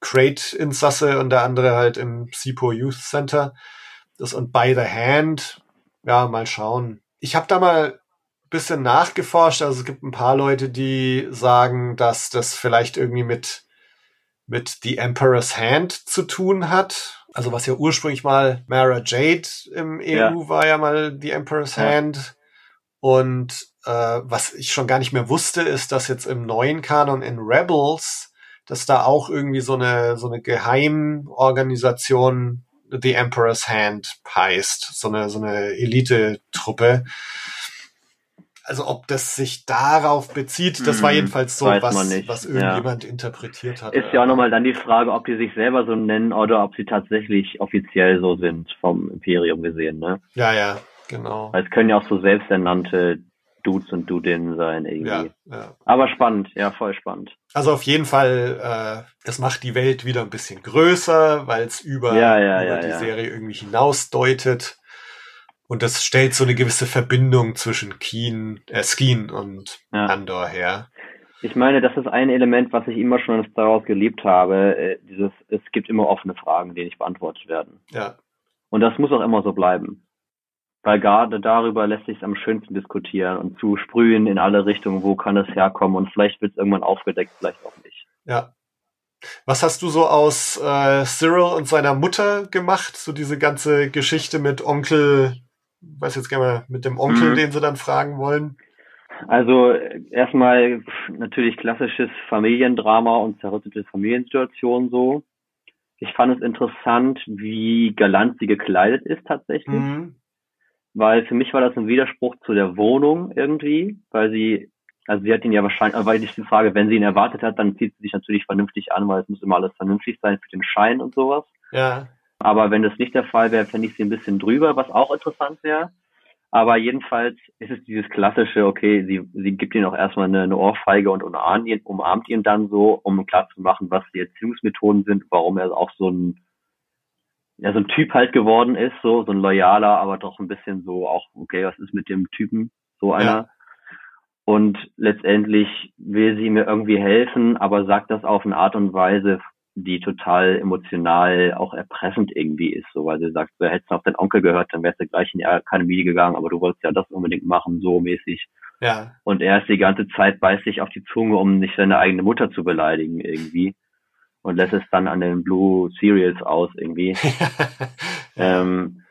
Crate in Sasse und der andere halt im SIPO Youth Center. Das und by the hand, ja, mal schauen. Ich habe da mal bisschen nachgeforscht. Also es gibt ein paar Leute, die sagen, dass das vielleicht irgendwie mit mit The Emperor's Hand zu tun hat. Also was ja ursprünglich mal Mara Jade im EU Ja. war ja mal The Emperor's Ja. Hand. Und äh, was ich schon gar nicht mehr wusste, ist, dass jetzt im neuen Kanon in Rebels, dass da auch irgendwie so eine so eine Geheimorganisation The Emperor's Hand heißt, so eine so eine Elite-Truppe. Also ob das sich darauf bezieht, das war Hm, jedenfalls so, was, was ja. irgendjemand interpretiert hat. Ist ja auch nochmal dann die Frage, ob die sich selber so nennen oder ob sie tatsächlich offiziell so sind, vom Imperium gesehen, ne? Ja, ja, genau. Weil es können ja auch so selbsternannte Dudes und Dudinnen sein irgendwie. Ja, ja. Aber spannend, ja, voll spannend. Also auf jeden Fall, äh, es macht die Welt wieder ein bisschen größer, weil es über, Ja, ja, über ja, die ja. Serie irgendwie hinausdeutet. Und das stellt so eine gewisse Verbindung zwischen Keen, äh, Skeen und Ja. Andor her. Ich meine, das ist ein Element, was ich immer schon in Star Wars geliebt habe. äh, Dieses, es gibt immer offene Fragen, die nicht beantwortet werden. Ja, Und das muss auch immer so bleiben. Weil gerade darüber lässt sich am schönsten diskutieren und zu sprühen in alle Richtungen, wo kann es herkommen und vielleicht wird es irgendwann aufgedeckt, vielleicht auch nicht. ja. Was hast du so aus äh, Cyril und seiner Mutter gemacht? So diese ganze Geschichte mit Onkel, weiß jetzt gerne mal, mit dem Onkel, Mhm. den sie dann fragen wollen. Also erstmal natürlich klassisches Familiendrama und zerrüttete Familiensituation so. Ich fand es interessant, wie galant sie gekleidet ist tatsächlich. Mhm. weil für mich war das ein Widerspruch zu der Wohnung irgendwie, weil sie, also sie hat ihn ja wahrscheinlich, aber weil ich die Frage, wenn sie ihn erwartet hat, dann zieht sie sich natürlich vernünftig an, weil es muss immer alles vernünftig sein für den Schein und sowas. Ja, Aber wenn das nicht der Fall wäre, fände ich sie ein bisschen drüber, was auch interessant wäre. Aber jedenfalls ist es dieses klassische, okay, sie, sie gibt ihm auch erstmal eine, eine Ohrfeige und umarmt ihn, umarmt ihn dann so, um klarzumachen, was die Erziehungsmethoden sind, warum er auch so ein, ja, so ein Typ halt geworden ist, so, so ein loyaler, aber doch ein bisschen so auch, okay, was ist mit dem Typen, so einer. Ja. Und letztendlich will sie mir irgendwie helfen, aber sagt das auf eine Art und Weise, die total emotional auch erpressend irgendwie ist, so, weil sie sagt, du hättest auf deinen Onkel gehört, dann wärst du gleich in die Akademie gegangen, aber du wolltest ja das unbedingt machen, so mäßig. ja, Und er ist die ganze Zeit beißt sich auf die Zunge, um nicht seine eigene Mutter zu beleidigen irgendwie. Und lässt es dann an den Blue Cereals aus irgendwie. [LAUGHS] Ähm,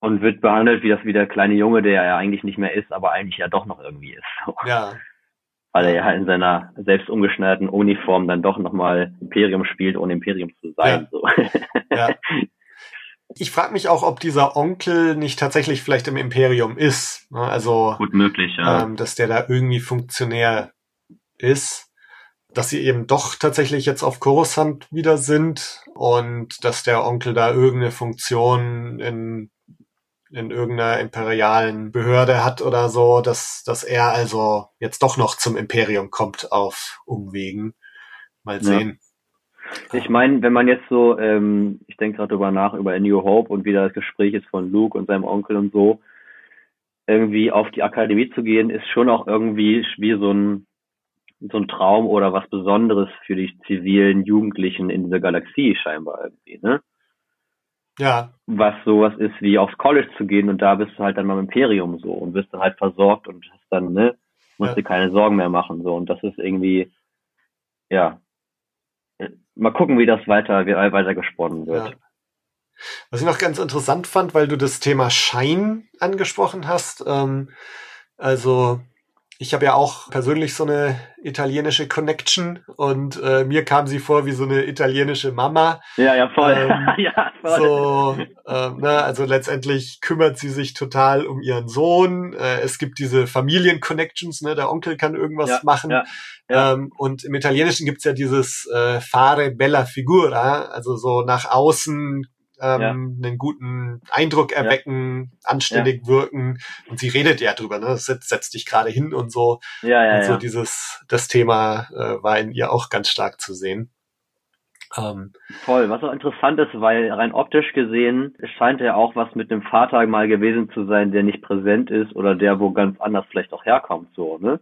und wird behandelt wie das wie der kleine Junge, der ja eigentlich nicht mehr ist, aber eigentlich ja doch noch irgendwie ist. So. ja, Weil er ja in seiner selbst umgeschnallten Uniform dann doch nochmal Imperium spielt, ohne Imperium zu sein. So. ja. [LAUGHS] Ich frage mich auch, ob dieser Onkel nicht tatsächlich vielleicht im Imperium ist. Ne? Also, Gut möglich, ja. ähm, dass der da irgendwie Funktionär ist. Dass sie eben doch tatsächlich jetzt auf Coruscant wieder sind und dass der Onkel da irgendeine Funktion in, in irgendeiner imperialen Behörde hat oder so, dass, dass er also jetzt doch noch zum Imperium kommt auf Umwegen. Mal sehen. Ich meine, wenn man jetzt so, ähm, ich denke gerade drüber nach, über A New Hope und wie da das Gespräch ist von Luke und seinem Onkel und so, irgendwie auf die Akademie zu gehen, ist schon auch irgendwie wie so ein, so ein Traum oder was Besonderes für die zivilen Jugendlichen in dieser Galaxie scheinbar irgendwie, ne? Ja, Was sowas ist wie aufs College zu gehen und da bist du halt dann beim Imperium so und wirst dann halt versorgt und hast dann, ne, musst Ja. dir keine Sorgen mehr machen so und das ist irgendwie, ja, mal gucken, wie das weiter, wie weiter gesponnen wird. Ja. Was ich noch ganz interessant fand, weil du das Thema Schein angesprochen hast. Ähm, also ich habe ja auch persönlich so eine italienische Connection und äh, mir kam sie vor wie so eine italienische Mama. Ja, ja, voll. Ähm, [LAUGHS] ja, voll. So, ähm, ne, also letztendlich kümmert sie sich total um ihren Sohn. Äh, es gibt diese Familien-Connections, ne, der Onkel kann irgendwas Ja, machen. ja, ja. Ähm, und im Italienischen gibt's ja dieses äh, Fare bella figura, also so nach außen ähm, Ja. einen guten Eindruck erwecken, anständig wirken. Und sie redet ja drüber, ne? Setz, setz dich gerade hin und so. ja, ja, und so ja. dieses, das Thema äh, war in ihr auch ganz stark zu sehen. Ähm, Voll. Was auch interessant ist, weil rein optisch gesehen scheint er auch was mit einem Vater mal gewesen zu sein, der nicht präsent ist oder der wo ganz anders vielleicht auch herkommt, so, ne?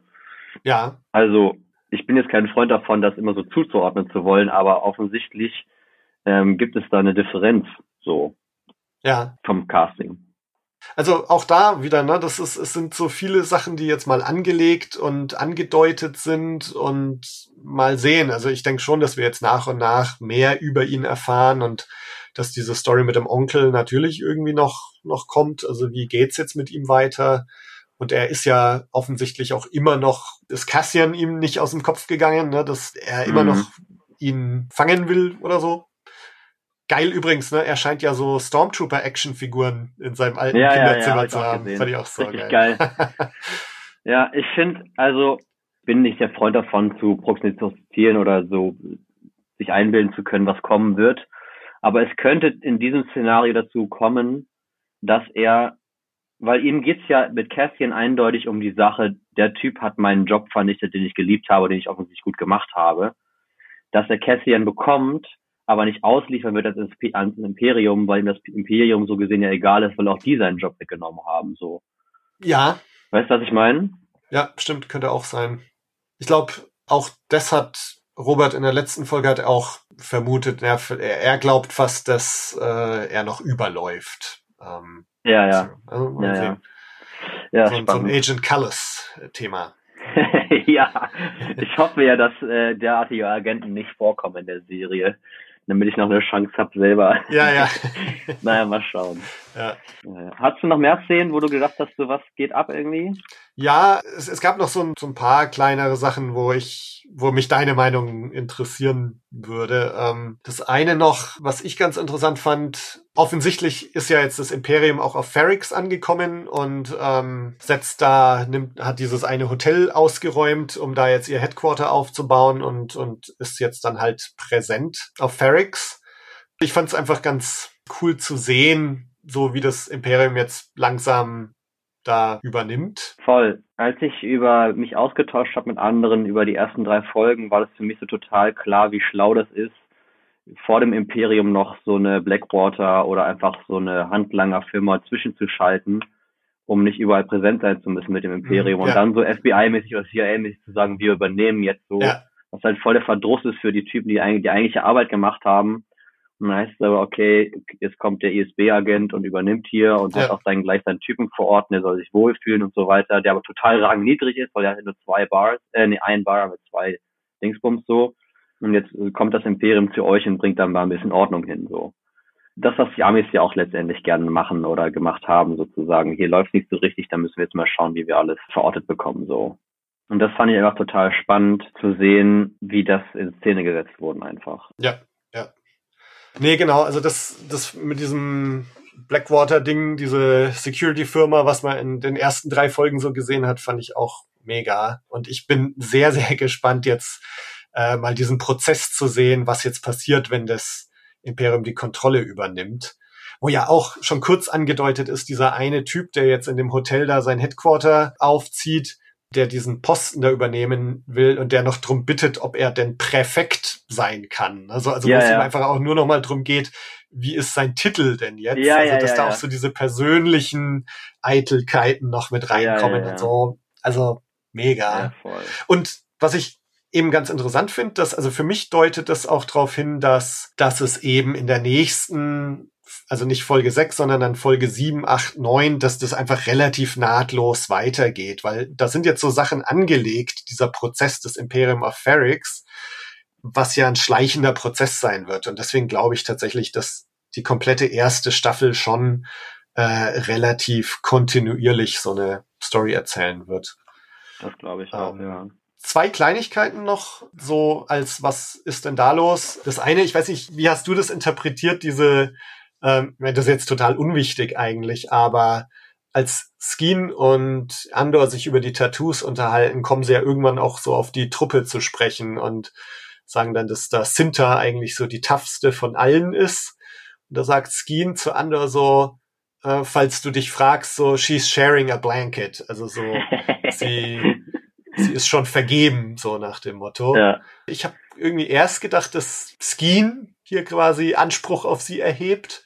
ja, Also, ich bin jetzt kein Freund davon, das immer so zuzuordnen zu wollen, aber offensichtlich ähm, gibt es da eine Differenz, so, ja. vom Casting. Also auch da wieder, ne, das ist, es sind so viele Sachen, die jetzt mal angelegt und angedeutet sind und mal sehen. Also ich denke schon, dass wir jetzt nach und nach mehr über ihn erfahren und dass diese Story mit dem Onkel natürlich irgendwie noch, noch kommt. Also wie geht's jetzt mit ihm weiter? Und er ist ja offensichtlich auch immer noch, ist Cassian ihm nicht aus dem Kopf gegangen, ne, dass er immer Mhm. noch ihn fangen will oder so. Geil übrigens, ne? Er scheint ja so Stormtrooper-Action-Figuren in seinem alten Ja, ja, ja, Kinderzimmer hab ich zu haben. gesehen. Fand ich auch so Richtig geil. [LAUGHS] Ja, ich finde, also bin nicht der Freund davon, zu prognostizieren oder so sich einbilden zu können, was kommen wird. Aber es könnte in diesem Szenario dazu kommen, dass er, weil ihm geht's ja mit Cassian eindeutig um die Sache, der Typ hat meinen Job vernichtet, den ich geliebt habe, den ich offensichtlich gut gemacht habe, dass er Cassian bekommt, aber nicht ausliefern wird ans Imperium, weil ihm das Imperium so gesehen ja egal ist, weil auch die seinen Job weggenommen haben. So, ja, weißt du, was ich meine? ja, stimmt, könnte auch sein. Ich glaube, auch das hat Robert in der letzten Folge hat auch vermutet, er, er glaubt fast, dass äh, er noch überläuft. Ähm, Ja, ja. so, also Ja, ja. Ja, so, so ein. Agent Callis-Thema. [LAUGHS] ja, ich hoffe ja, dass äh, derartige Agenten nicht vorkommen in der Serie, damit ich noch eine Chance habe selber. Ja, ja. [LAUGHS] naja, mal schauen. ja. Ja. Hast du noch mehr Szenen, wo du gedacht hast, so was geht ab irgendwie? Ja, es, es gab noch so ein, so ein paar kleinere Sachen, wo ich, wo mich deine Meinung interessieren würde. Ähm, das eine noch, was ich ganz interessant fand, offensichtlich ist ja jetzt das Imperium auch auf Ferrix angekommen und ähm, setzt da, nimmt, hat dieses eine Hotel ausgeräumt, um da jetzt ihr Headquarter aufzubauen und, und ist jetzt dann halt präsent auf Ferrix. Ich fand es einfach ganz cool zu sehen, so wie das Imperium jetzt langsam da übernimmt. Voll. Als ich über mich ausgetauscht habe mit anderen über die ersten drei Folgen, war das für mich so total klar, wie schlau das ist, vor dem Imperium noch so eine Blackwater oder einfach so eine Handlanger-Firma zwischenzuschalten, um nicht überall präsent sein zu müssen mit dem Imperium. Mhm, Und ja. dann so FBI-mäßig oder CIA-mäßig zu sagen, wir übernehmen jetzt so, Ja, was halt voll der Verdruss ist für die Typen, die eigentlich die eigentliche Arbeit gemacht haben. Und dann heißt es aber, okay, jetzt kommt der ISB-Agent und übernimmt hier und Ja. hat auch seinen, gleich seinen Typen vor Ort, der soll sich wohlfühlen und so weiter, der aber total rangniedrig ist, weil er hat nur zwei Bars, äh, nee, ein Bar mit zwei Dingsbums so. Und jetzt kommt das Imperium zu euch und bringt dann mal ein bisschen Ordnung hin, so. Das, was die Amis ja auch letztendlich gerne machen oder gemacht haben, sozusagen. Hier läuft nicht so richtig, da müssen wir jetzt mal schauen, wie wir alles verortet bekommen, so. Und das fand ich einfach total spannend zu sehen, wie das in Szene gesetzt wurden einfach. ja. Nee, genau, also das, das mit diesem Blackwater-Ding, diese Security-Firma, was man in den ersten drei Folgen so gesehen hat, fand ich auch mega. Und ich bin sehr, sehr gespannt, jetzt äh, mal diesen Prozess zu sehen, was jetzt passiert, wenn das Imperium die Kontrolle übernimmt. Wo ja auch schon kurz angedeutet ist, dieser eine Typ, der jetzt in dem Hotel da sein Headquarter aufzieht, der diesen Posten da übernehmen will und der noch drum bittet, ob er denn Präfekt sein kann. Also, also Ja, wo es ihm einfach auch nur noch mal drum geht, wie ist sein Titel denn jetzt? Ja, also, dass da auch so diese persönlichen Eitelkeiten noch mit reinkommen und so. Also, mega. Und was ich eben ganz interessant finde, dass, also für mich deutet das auch darauf hin, dass, dass es eben in der nächsten, also nicht Folge 6, sondern dann Folge 7, 8, 9, dass das einfach relativ nahtlos weitergeht, weil da sind jetzt so Sachen angelegt, dieser Prozess des Imperium of Ferrix, was ja ein schleichender Prozess sein wird. Und deswegen glaube ich tatsächlich, dass die komplette erste Staffel schon äh, relativ kontinuierlich so eine Story erzählen wird. Das glaube ich auch, Ähm, ja. Zwei Kleinigkeiten noch, so als was ist denn da los? Das eine, ich weiß nicht, wie hast du das interpretiert, diese, ähm, das ist jetzt total unwichtig eigentlich, aber als Skeen und Andor sich über die Tattoos unterhalten, kommen sie ja irgendwann auch so auf die Truppe zu sprechen und sagen dann, dass da Sinta eigentlich so die toughste von allen ist. Und da sagt Skeen zu Andor so, äh, falls du dich fragst, so, she's sharing a blanket. Also so, [LAUGHS] sie, sie ist schon vergeben, so nach dem Motto. ja. Ich habe irgendwie erst gedacht, dass Skeen hier quasi Anspruch auf sie erhebt.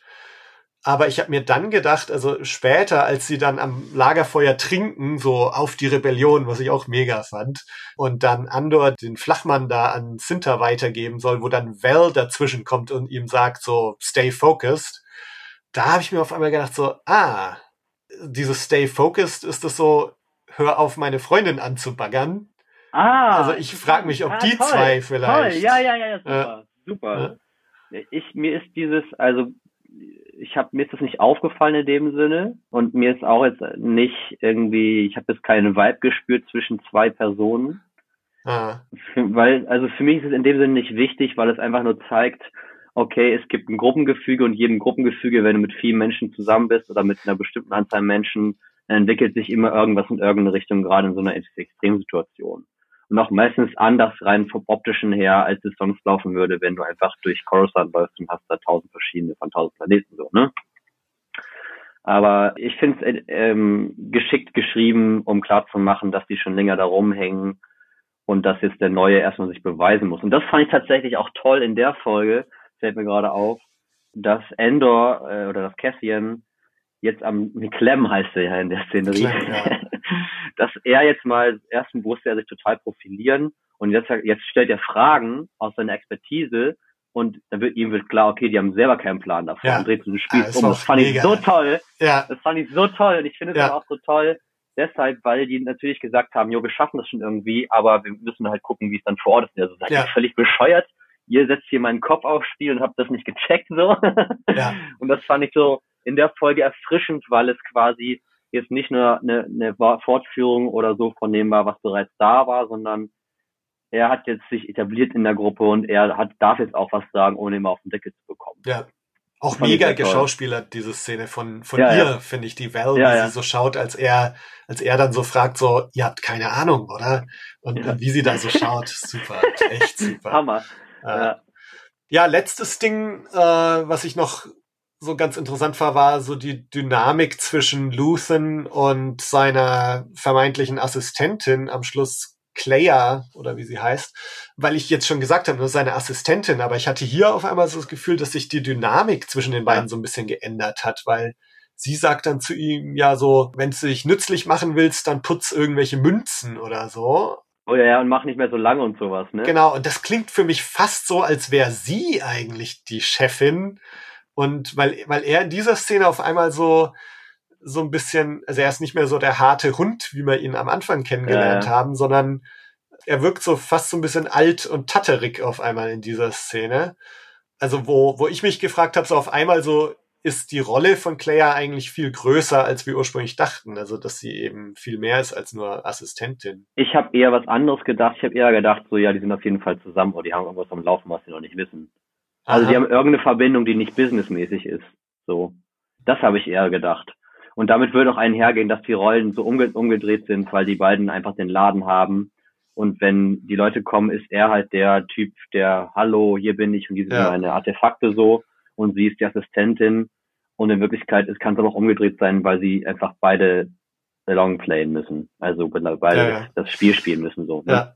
Aber ich habe mir dann gedacht, also später, als sie dann am Lagerfeuer trinken, so auf die Rebellion, was ich auch mega fand, und dann Andor den Flachmann da an Sinter weitergeben soll, wo dann Val dazwischen kommt und ihm sagt so, stay focused. Da habe ich mir auf einmal gedacht so, ah, dieses stay focused ist das so, hör auf meine Freundin anzubaggern. Ah, Also ich frag mich, ob ah, die toll, zwei vielleicht- Toll, ja, ja, ja, ja, super, Ja. super. Ich, mir ist dieses, also ich habe mir ist das nicht aufgefallen in dem Sinne und mir ist auch jetzt nicht irgendwie, ich habe jetzt keinen Vibe gespürt zwischen zwei Personen, Ah, weil also für mich ist es in dem Sinne nicht wichtig, weil es einfach nur zeigt, okay, es gibt ein Gruppengefüge und jedem Gruppengefüge, wenn du mit vielen Menschen zusammen bist oder mit einer bestimmten Anzahl Menschen, entwickelt sich immer irgendwas in irgendeine Richtung, gerade in so einer Extremsituation. Und auch meistens anders rein vom optischen her, als es sonst laufen würde, wenn du einfach durch Coruscant läufst und hast da tausend verschiedene von tausend Planeten so, ne? Aber ich finde es äh, ähm, geschickt geschrieben, um klarzumachen, dass die schon länger da rumhängen und dass jetzt der Neue erstmal sich beweisen muss. Und das fand ich tatsächlich auch toll in der Folge, fällt mir gerade auf, dass Endor äh, oder das Cassian jetzt am Clem heißt er ja in der Szenerie, Clem, ja. [LAUGHS] dass er jetzt mal erstens musste er sich total profilieren und jetzt, jetzt stellt er Fragen aus seiner Expertise und dann wird ihm wird klar, okay, die haben selber keinen Plan davon ja. und dreht so ein Spiel ja, um. Das fand mega. ich so toll. Ja. Das fand ich so toll und ich finde es ja. auch so toll, deshalb, weil die natürlich gesagt haben, jo, wir schaffen das schon irgendwie, aber wir müssen halt gucken, wie es dann vor Ort ist. Also seid ja. ihr völlig bescheuert. Ihr setzt hier meinen Kopf aufs Spiel und habt das nicht gecheckt so. Ja. [LAUGHS] Und das fand ich so in der Folge erfrischend, weil es quasi jetzt nicht nur eine, eine Fortführung oder so von dem war, was bereits da war, sondern er hat jetzt sich etabliert in der Gruppe und er hat, darf jetzt auch was sagen, ohne immer auf den Deckel zu bekommen. Ja. Auch mega geschauspielert, diese Szene von, von ja, ihr, ja. finde ich, die Val, ja, wie sie so schaut, als er, als er dann so fragt, so, ihr habt keine Ahnung, oder? Und, und wie sie da so schaut, [LAUGHS] super, echt super. Hammer. Äh, ja. letztes Ding, äh, was ich noch so ganz interessant war, war so die Dynamik zwischen Luthen und seiner vermeintlichen Assistentin am Schluss Claire oder wie sie heißt, weil ich jetzt schon gesagt habe, das ist seine Assistentin, aber ich hatte hier auf einmal so das Gefühl, dass sich die Dynamik zwischen den beiden so ein bisschen geändert hat, weil sie sagt dann zu ihm ja so, wenn du dich nützlich machen willst, dann putz irgendwelche Münzen oder so. Oh ja, ja, und mach nicht mehr so lange und sowas, ne? Genau, und das klingt für mich fast so, als wäre sie eigentlich die Chefin. Und weil, weil er in dieser Szene auf einmal so, so ein bisschen, also er ist nicht mehr so der harte Hund, wie wir ihn am Anfang kennengelernt ja, haben, sondern er wirkt so fast so ein bisschen alt und tatterig auf einmal in dieser Szene. Also wo, wo ich mich gefragt habe, so auf einmal so, ist die Rolle von Claire eigentlich viel größer, als wir ursprünglich dachten. Also, dass sie eben viel mehr ist als nur Assistentin. Ich habe eher was anderes gedacht. Ich habe eher gedacht, so ja, die sind auf jeden Fall zusammen oder die haben irgendwas am Laufen, was sie noch nicht wissen. Also, Aha. die haben irgendeine Verbindung, die nicht businessmäßig ist. So, das habe ich eher gedacht. Und damit würde auch einhergehen, dass die Rollen so umge umgedreht sind, weil die beiden einfach den Laden haben. Und wenn die Leute kommen, ist er halt der Typ, der Hallo, hier bin ich und diese ja. meine Artefakte so und sie ist die Assistentin. Und in Wirklichkeit kann es aber auch umgedreht sein, weil sie einfach beide long playen müssen. Also beide ja, ja. das Spiel spielen müssen so. Ne? Ja.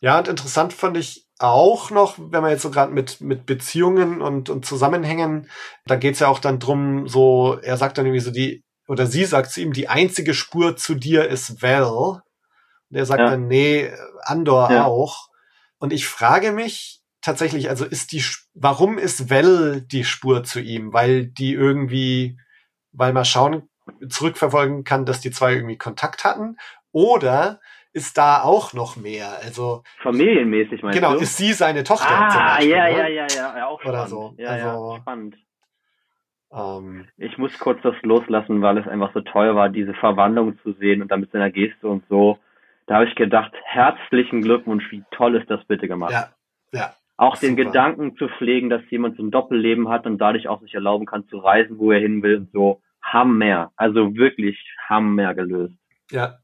ja, und interessant fand ich auch noch, wenn man jetzt so gerade mit, mit Beziehungen und, und Zusammenhängen, da geht's ja auch dann drum, so, er sagt dann irgendwie so, die oder sie sagt zu ihm, die einzige Spur zu dir ist Val. Und er sagt ja. dann, nee, Andor ja. auch. Und ich frage mich tatsächlich, also ist die, warum ist Val die Spur zu ihm? Weil die irgendwie, weil man schauen, zurückverfolgen kann, dass die zwei irgendwie Kontakt hatten? Oder ist da auch noch mehr? Also familienmäßig meinst genau, du? Genau, ist sie seine Tochter? Ah, Beispiel, ja, ne? ja, ja, ja, ja, auch Oder so. Ja, also, ja, spannend. Ähm, ich muss kurz das loslassen, weil es einfach so toll war, diese Verwandlung zu sehen und dann mit seiner Geste und so. Da habe ich gedacht, herzlichen Glückwunsch, wie toll ist das bitte gemacht. Ja, ja. Auch super. den Gedanken zu pflegen, dass jemand so ein Doppelleben hat und dadurch auch sich erlauben kann zu reisen, wo er hin will und so. Hammer. Also wirklich Hammer gelöst. Ja,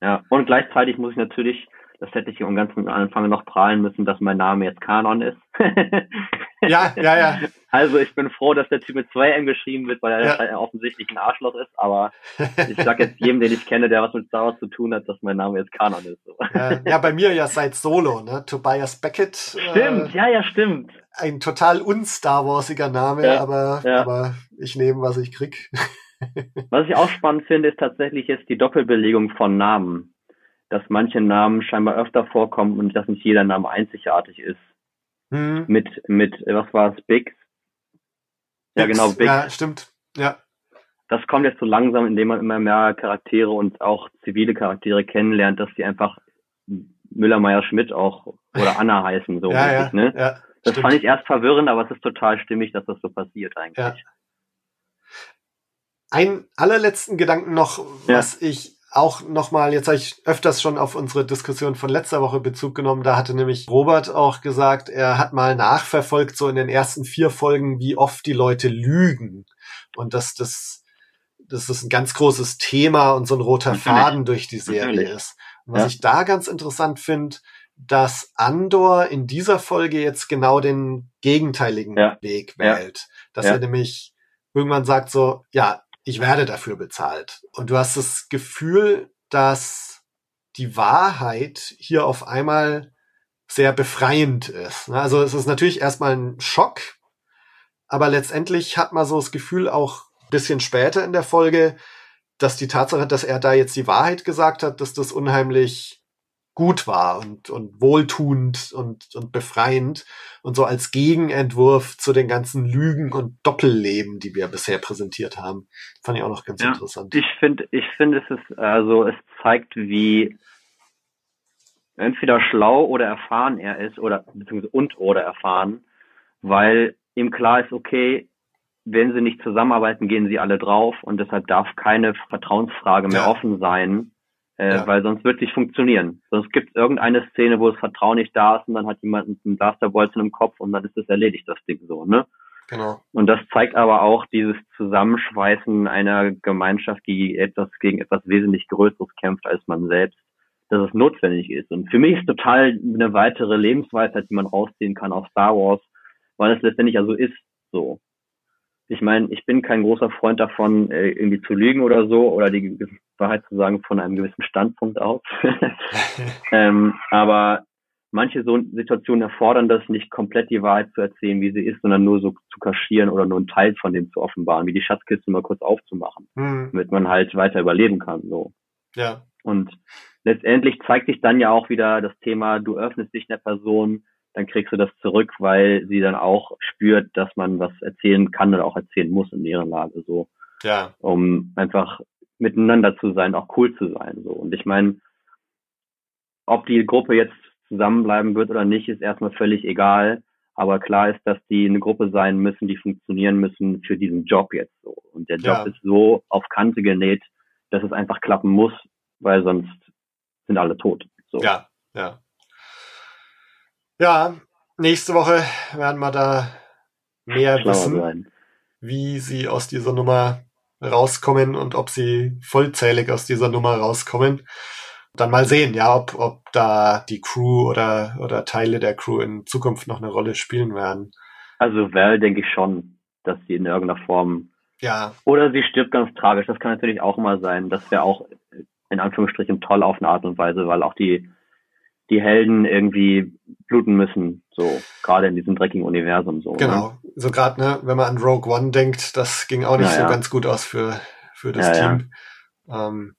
ja. Und gleichzeitig muss ich natürlich das hätte ich am ganzen Anfang noch prahlen müssen, dass mein Name jetzt Kanon ist. [LAUGHS] ja, ja, ja. [LAUGHS] Also ich bin froh, dass der Typ mit 2M geschrieben wird, weil er ja. offensichtlich ein Arschloch ist, aber ich sag jetzt jedem, den ich kenne, der was mit Star Wars zu tun hat, dass mein Name jetzt Kanon ist. Ja, ja bei mir ja seit Solo, ne? Tobias Beckett. Stimmt, äh, ja, ja, stimmt. Ein total un-Star Warsiger Name, ja, aber, aber ich nehme, was ich krieg. Was ich auch spannend finde, ist tatsächlich jetzt die Doppelbelegung von Namen dass manche Namen scheinbar öfter vorkommen und dass nicht jeder Name einzigartig ist. Hm. Mit, mit, was war es, Big? Ja, genau, Big. Ja, stimmt. Ja. Das kommt jetzt so langsam, indem man immer mehr Charaktere und auch zivile Charaktere kennenlernt, dass die einfach Müller, Meyer, Schmidt auch oder Anna heißen, so [LAUGHS] ja, richtig, ja, ne? Ja, das stimmt. fand ich erst verwirrend, aber es ist total stimmig, dass das so passiert eigentlich. Ja. Ein allerletzten Gedanken noch, was ich auch nochmal, jetzt habe ich öfters schon auf unsere Diskussion von letzter Woche Bezug genommen, da hatte nämlich Robert auch gesagt, er hat mal nachverfolgt, so in den ersten vier Folgen, wie oft die Leute lügen. Und dass das, das ein ganz großes Thema und so ein roter. Faden durch die Serie ist. Und was Ja. ich da ganz interessant finde, dass Andor in dieser Folge jetzt genau den gegenteiligen Ja. Weg Ja. wählt. Dass Ja. er nämlich irgendwann sagt so, ja, ich werde dafür bezahlt. Und du hast das Gefühl, dass die Wahrheit hier auf einmal sehr befreiend ist. ne? Also es ist natürlich erstmal ein Schock, aber letztendlich hat man so das Gefühl auch ein bisschen später in der Folge, dass die Tatsache, dass er da jetzt die Wahrheit gesagt hat, dass das unheimlich gut war und, und wohltuend und, und befreiend und so als Gegenentwurf zu den ganzen Lügen und Doppelleben, die wir bisher präsentiert haben. Fand ich auch noch ganz Ja, interessant. Ich finde, ich finde, es ist, also, es zeigt, wie entweder schlau oder erfahren er ist oder, beziehungsweise und oder erfahren, weil ihm klar ist, okay, wenn sie nicht zusammenarbeiten, gehen sie alle drauf und deshalb darf keine Vertrauensfrage mehr Ja. offen sein, äh, Ja. weil sonst wird es nicht funktionieren. Sonst gibt es irgendeine Szene, wo das Vertrauen nicht da ist und dann hat jemand einen Blasterbolzen im Kopf und dann ist es erledigt, das Ding so, ne? Genau. Und das zeigt aber auch dieses Zusammenschweißen einer Gemeinschaft, die etwas gegen etwas wesentlich Größeres kämpft als man selbst, dass es notwendig ist. Und für mich ist total eine weitere Lebensweisheit, die man rausziehen kann aus Star Wars, weil es letztendlich also ist so. Ich meine, ich bin kein großer Freund davon, äh, irgendwie zu lügen oder so, oder die Wahrheit zu sagen von einem gewissen Standpunkt aus. [LAUGHS] [LAUGHS] ähm, aber manche so Situationen erfordern das nicht komplett die Wahrheit zu erzählen, wie sie ist, sondern nur so zu kaschieren oder nur einen Teil von dem zu offenbaren, wie die Schatzkiste mal kurz aufzumachen, Hm, damit man halt weiter überleben kann. So. ja, Und letztendlich zeigt sich dann ja auch wieder das Thema, du öffnest dich einer Person, dann kriegst du das zurück, weil sie dann auch spürt, dass man was erzählen kann oder auch erzählen muss in ihrer Lage, so, ja, um einfach miteinander zu sein, auch cool zu sein, so. Und ich meine, ob die Gruppe jetzt zusammenbleiben wird oder nicht, ist erstmal völlig egal. Aber klar ist, dass die eine Gruppe sein müssen, die funktionieren müssen für diesen Job jetzt so. Und der Job Ja. ist so auf Kante genäht, dass es einfach klappen muss, weil sonst sind alle tot. So. ja, ja. Ja, nächste Woche werden wir da mehr Schlauer wissen, sein. wie sie aus dieser Nummer rauskommen und ob sie vollzählig aus dieser Nummer rauskommen. Dann mal sehen, ja, ob, ob da die Crew oder, oder Teile der Crew in Zukunft noch eine Rolle spielen werden. Also Val denke ich schon, dass sie in irgendeiner Form Ja, oder sie stirbt ganz tragisch. Das kann natürlich auch immer sein. Das wäre auch in Anführungsstrichen toll auf eine Art und Weise, weil auch die die Helden irgendwie bluten müssen, so gerade in diesem dreckigen Universum so. Genau. So gerade, ne, wenn man an Rogue One denkt, das ging auch nicht Ja, ja. so ganz gut aus für, für das Ja, ja. Team. Ähm,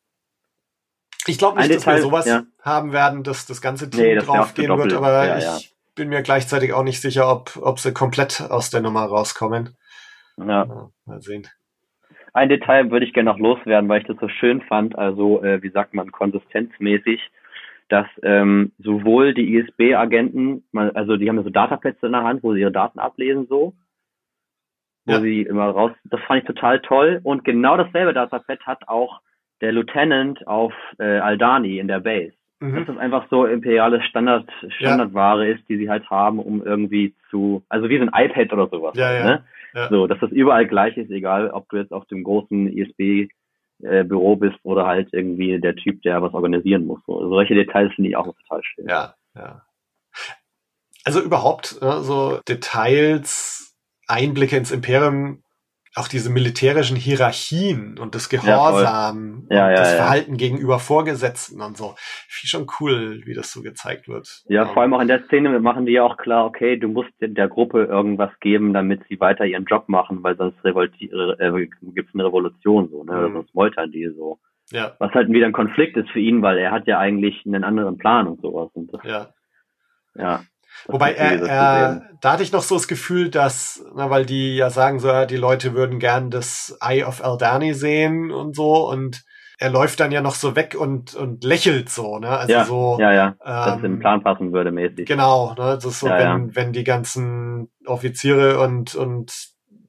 ich glaube nicht, Ein dass wir Detail, sowas ja. haben werden, dass das ganze Team Nee, das draufgehen wird, aber Ja, ich ja. bin mir gleichzeitig auch nicht sicher, ob, ob sie komplett aus der Nummer rauskommen. Ja. Ja, mal sehen. Ein Detail würde ich gerne noch loswerden, weil ich das so schön fand, also äh, wie sagt man, konsistenzmäßig, dass ähm, sowohl die ISB-Agenten, also die haben ja so Datapads in der Hand, wo sie ihre Daten ablesen so, wo Ja. sie immer raus, das fand ich total toll und genau dasselbe Datapad hat auch der Lieutenant auf äh, Aldani in der Base. Dass Mhm. das einfach so imperiale Standard, Standardware ist, die sie halt haben, um irgendwie zu, also wie so ein iPad oder sowas. Ja, ja. Ne? Ja. So, dass das überall gleich ist, egal ob du jetzt auf dem großen ISB-Büro bist oder halt irgendwie der Typ, der was organisieren muss. So, solche Details finde ich auch total schön. Ja, ja. Also überhaupt ne, so Details, Einblicke ins Imperium, auch diese militärischen Hierarchien und das Gehorsam Ja, und ja, das ja. Verhalten gegenüber Vorgesetzten und so. Ich schon cool, wie das so gezeigt wird. Ja, vor allem auch in der Szene machen die ja auch klar, okay, du musst der- Gruppe irgendwas geben, damit sie weiter ihren Job machen, weil sonst äh, gibt's eine Revolution so, ne? Mhm. sonst meutern die so. Ja, Was halt wieder ein Konflikt ist für ihn, weil er hat ja eigentlich einen anderen Plan und sowas. Und das, ja. ja. Wobei er, er da hatte ich noch so das Gefühl, dass, na, weil die ja sagen so, ja, die Leute würden gern das Eye of Eldani sehen und so und er läuft dann ja noch so weg und, und lächelt so, ne? Also ja, so, ja, ja, dass ähm, den Plan passen würde mäßig. Genau, ne? Das ist so, Ja, wenn, wenn die ganzen Offiziere und, und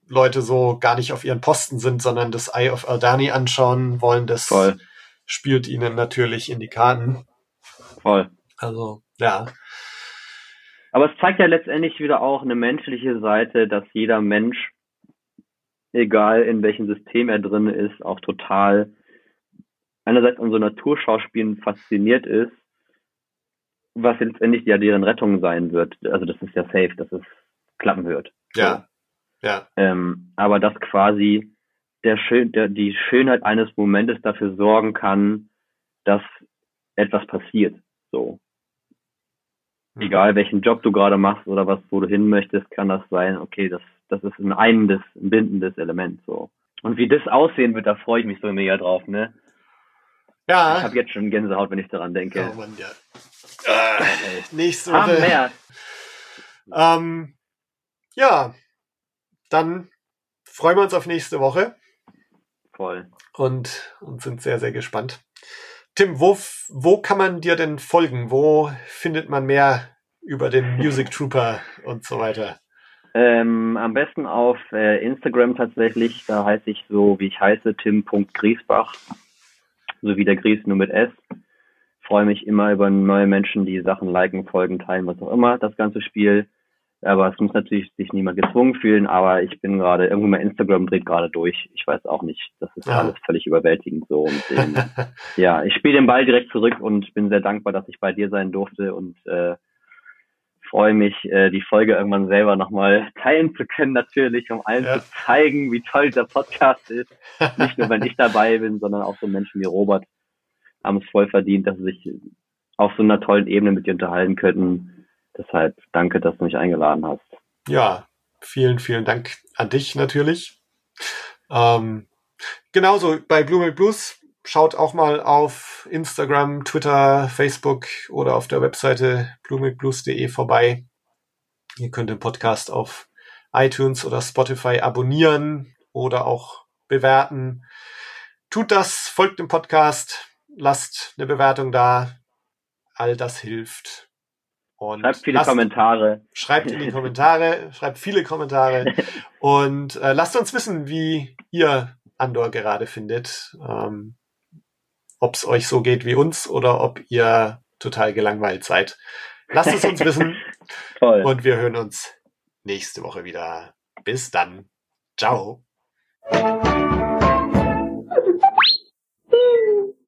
Leute so gar nicht auf ihren Posten sind, sondern das Eye of Aldani anschauen wollen, das Voll. spielt ihnen natürlich in die Karten. Voll. Also, ja. Aber es zeigt ja letztendlich wieder auch eine menschliche Seite, dass jeder Mensch, egal in welchem System er drin ist, auch total einerseits an so Naturschauspielen fasziniert ist, was letztendlich ja deren Rettung sein wird. Also das ist ja safe, dass es klappen wird. Ja. Ja. Ähm, aber dass quasi der Schön, der, die Schönheit eines Momentes dafür sorgen kann, dass etwas passiert. So. Mhm. Egal welchen Job du gerade machst oder was, wo du hin möchtest, kann das sein, okay, das, das ist ein einendes, ein bindendes Element, so. Und wie das aussehen wird, da freue ich mich so mega drauf, ne? Ich Ja. habe jetzt schon Gänsehaut, wenn ich daran denke. Oh Mann, ja. Äh, nächste Woche. mehr. Ähm, ja, dann freuen wir uns auf nächste Woche Voll. und, und sind sehr, sehr gespannt. Tim, wo, wo kann man dir denn folgen? Wo findet man mehr über den Music Trooper und so weiter? Ähm, am besten auf äh, Instagram tatsächlich, da heiße ich so, wie ich heiße, tim.griesbach, so wie der Gries nur mit S. Freue mich immer über neue Menschen, die Sachen liken, folgen, teilen, was auch immer, das ganze Spiel. Aber es muss natürlich sich niemand gezwungen fühlen, aber ich bin gerade, irgendwie mein Instagram dreht gerade durch. Ich weiß auch nicht, das ist Ja. alles völlig überwältigend so. Und [LAUGHS] ähm, ja, ich spiele den Ball direkt zurück und bin sehr dankbar, dass ich bei dir sein durfte und äh, freue mich, äh, die Folge irgendwann selber nochmal teilen zu können, natürlich, um allen Ja. zu zeigen, wie toll der Podcast ist. Nicht nur, wenn ich dabei bin, sondern auch so Menschen wie Robert haben es voll verdient, dass sie sich auf so einer tollen Ebene mit dir unterhalten könnten. Deshalb danke, dass du mich eingeladen hast. Ja, vielen, vielen Dank an dich natürlich. Ähm, genauso bei Blue Milk Blues. Schaut auch mal auf Instagram, Twitter, Facebook oder auf der Webseite bluemilkblues.de vorbei. Ihr könnt den Podcast auf iTunes oder Spotify abonnieren oder auch bewerten. Tut das, folgt dem Podcast, lasst eine Bewertung da. All das hilft. Und Schreibt viele lasst- Kommentare. Schreibt in die Kommentare, schreibt viele Kommentare [LAUGHS] und äh, lasst uns wissen, wie ihr Andor gerade findet. Ähm, ob es euch so geht wie uns oder ob ihr total gelangweilt seid. Lasst es uns wissen [LAUGHS] Toll. und wir hören uns nächste Woche wieder. Bis dann. Ciao.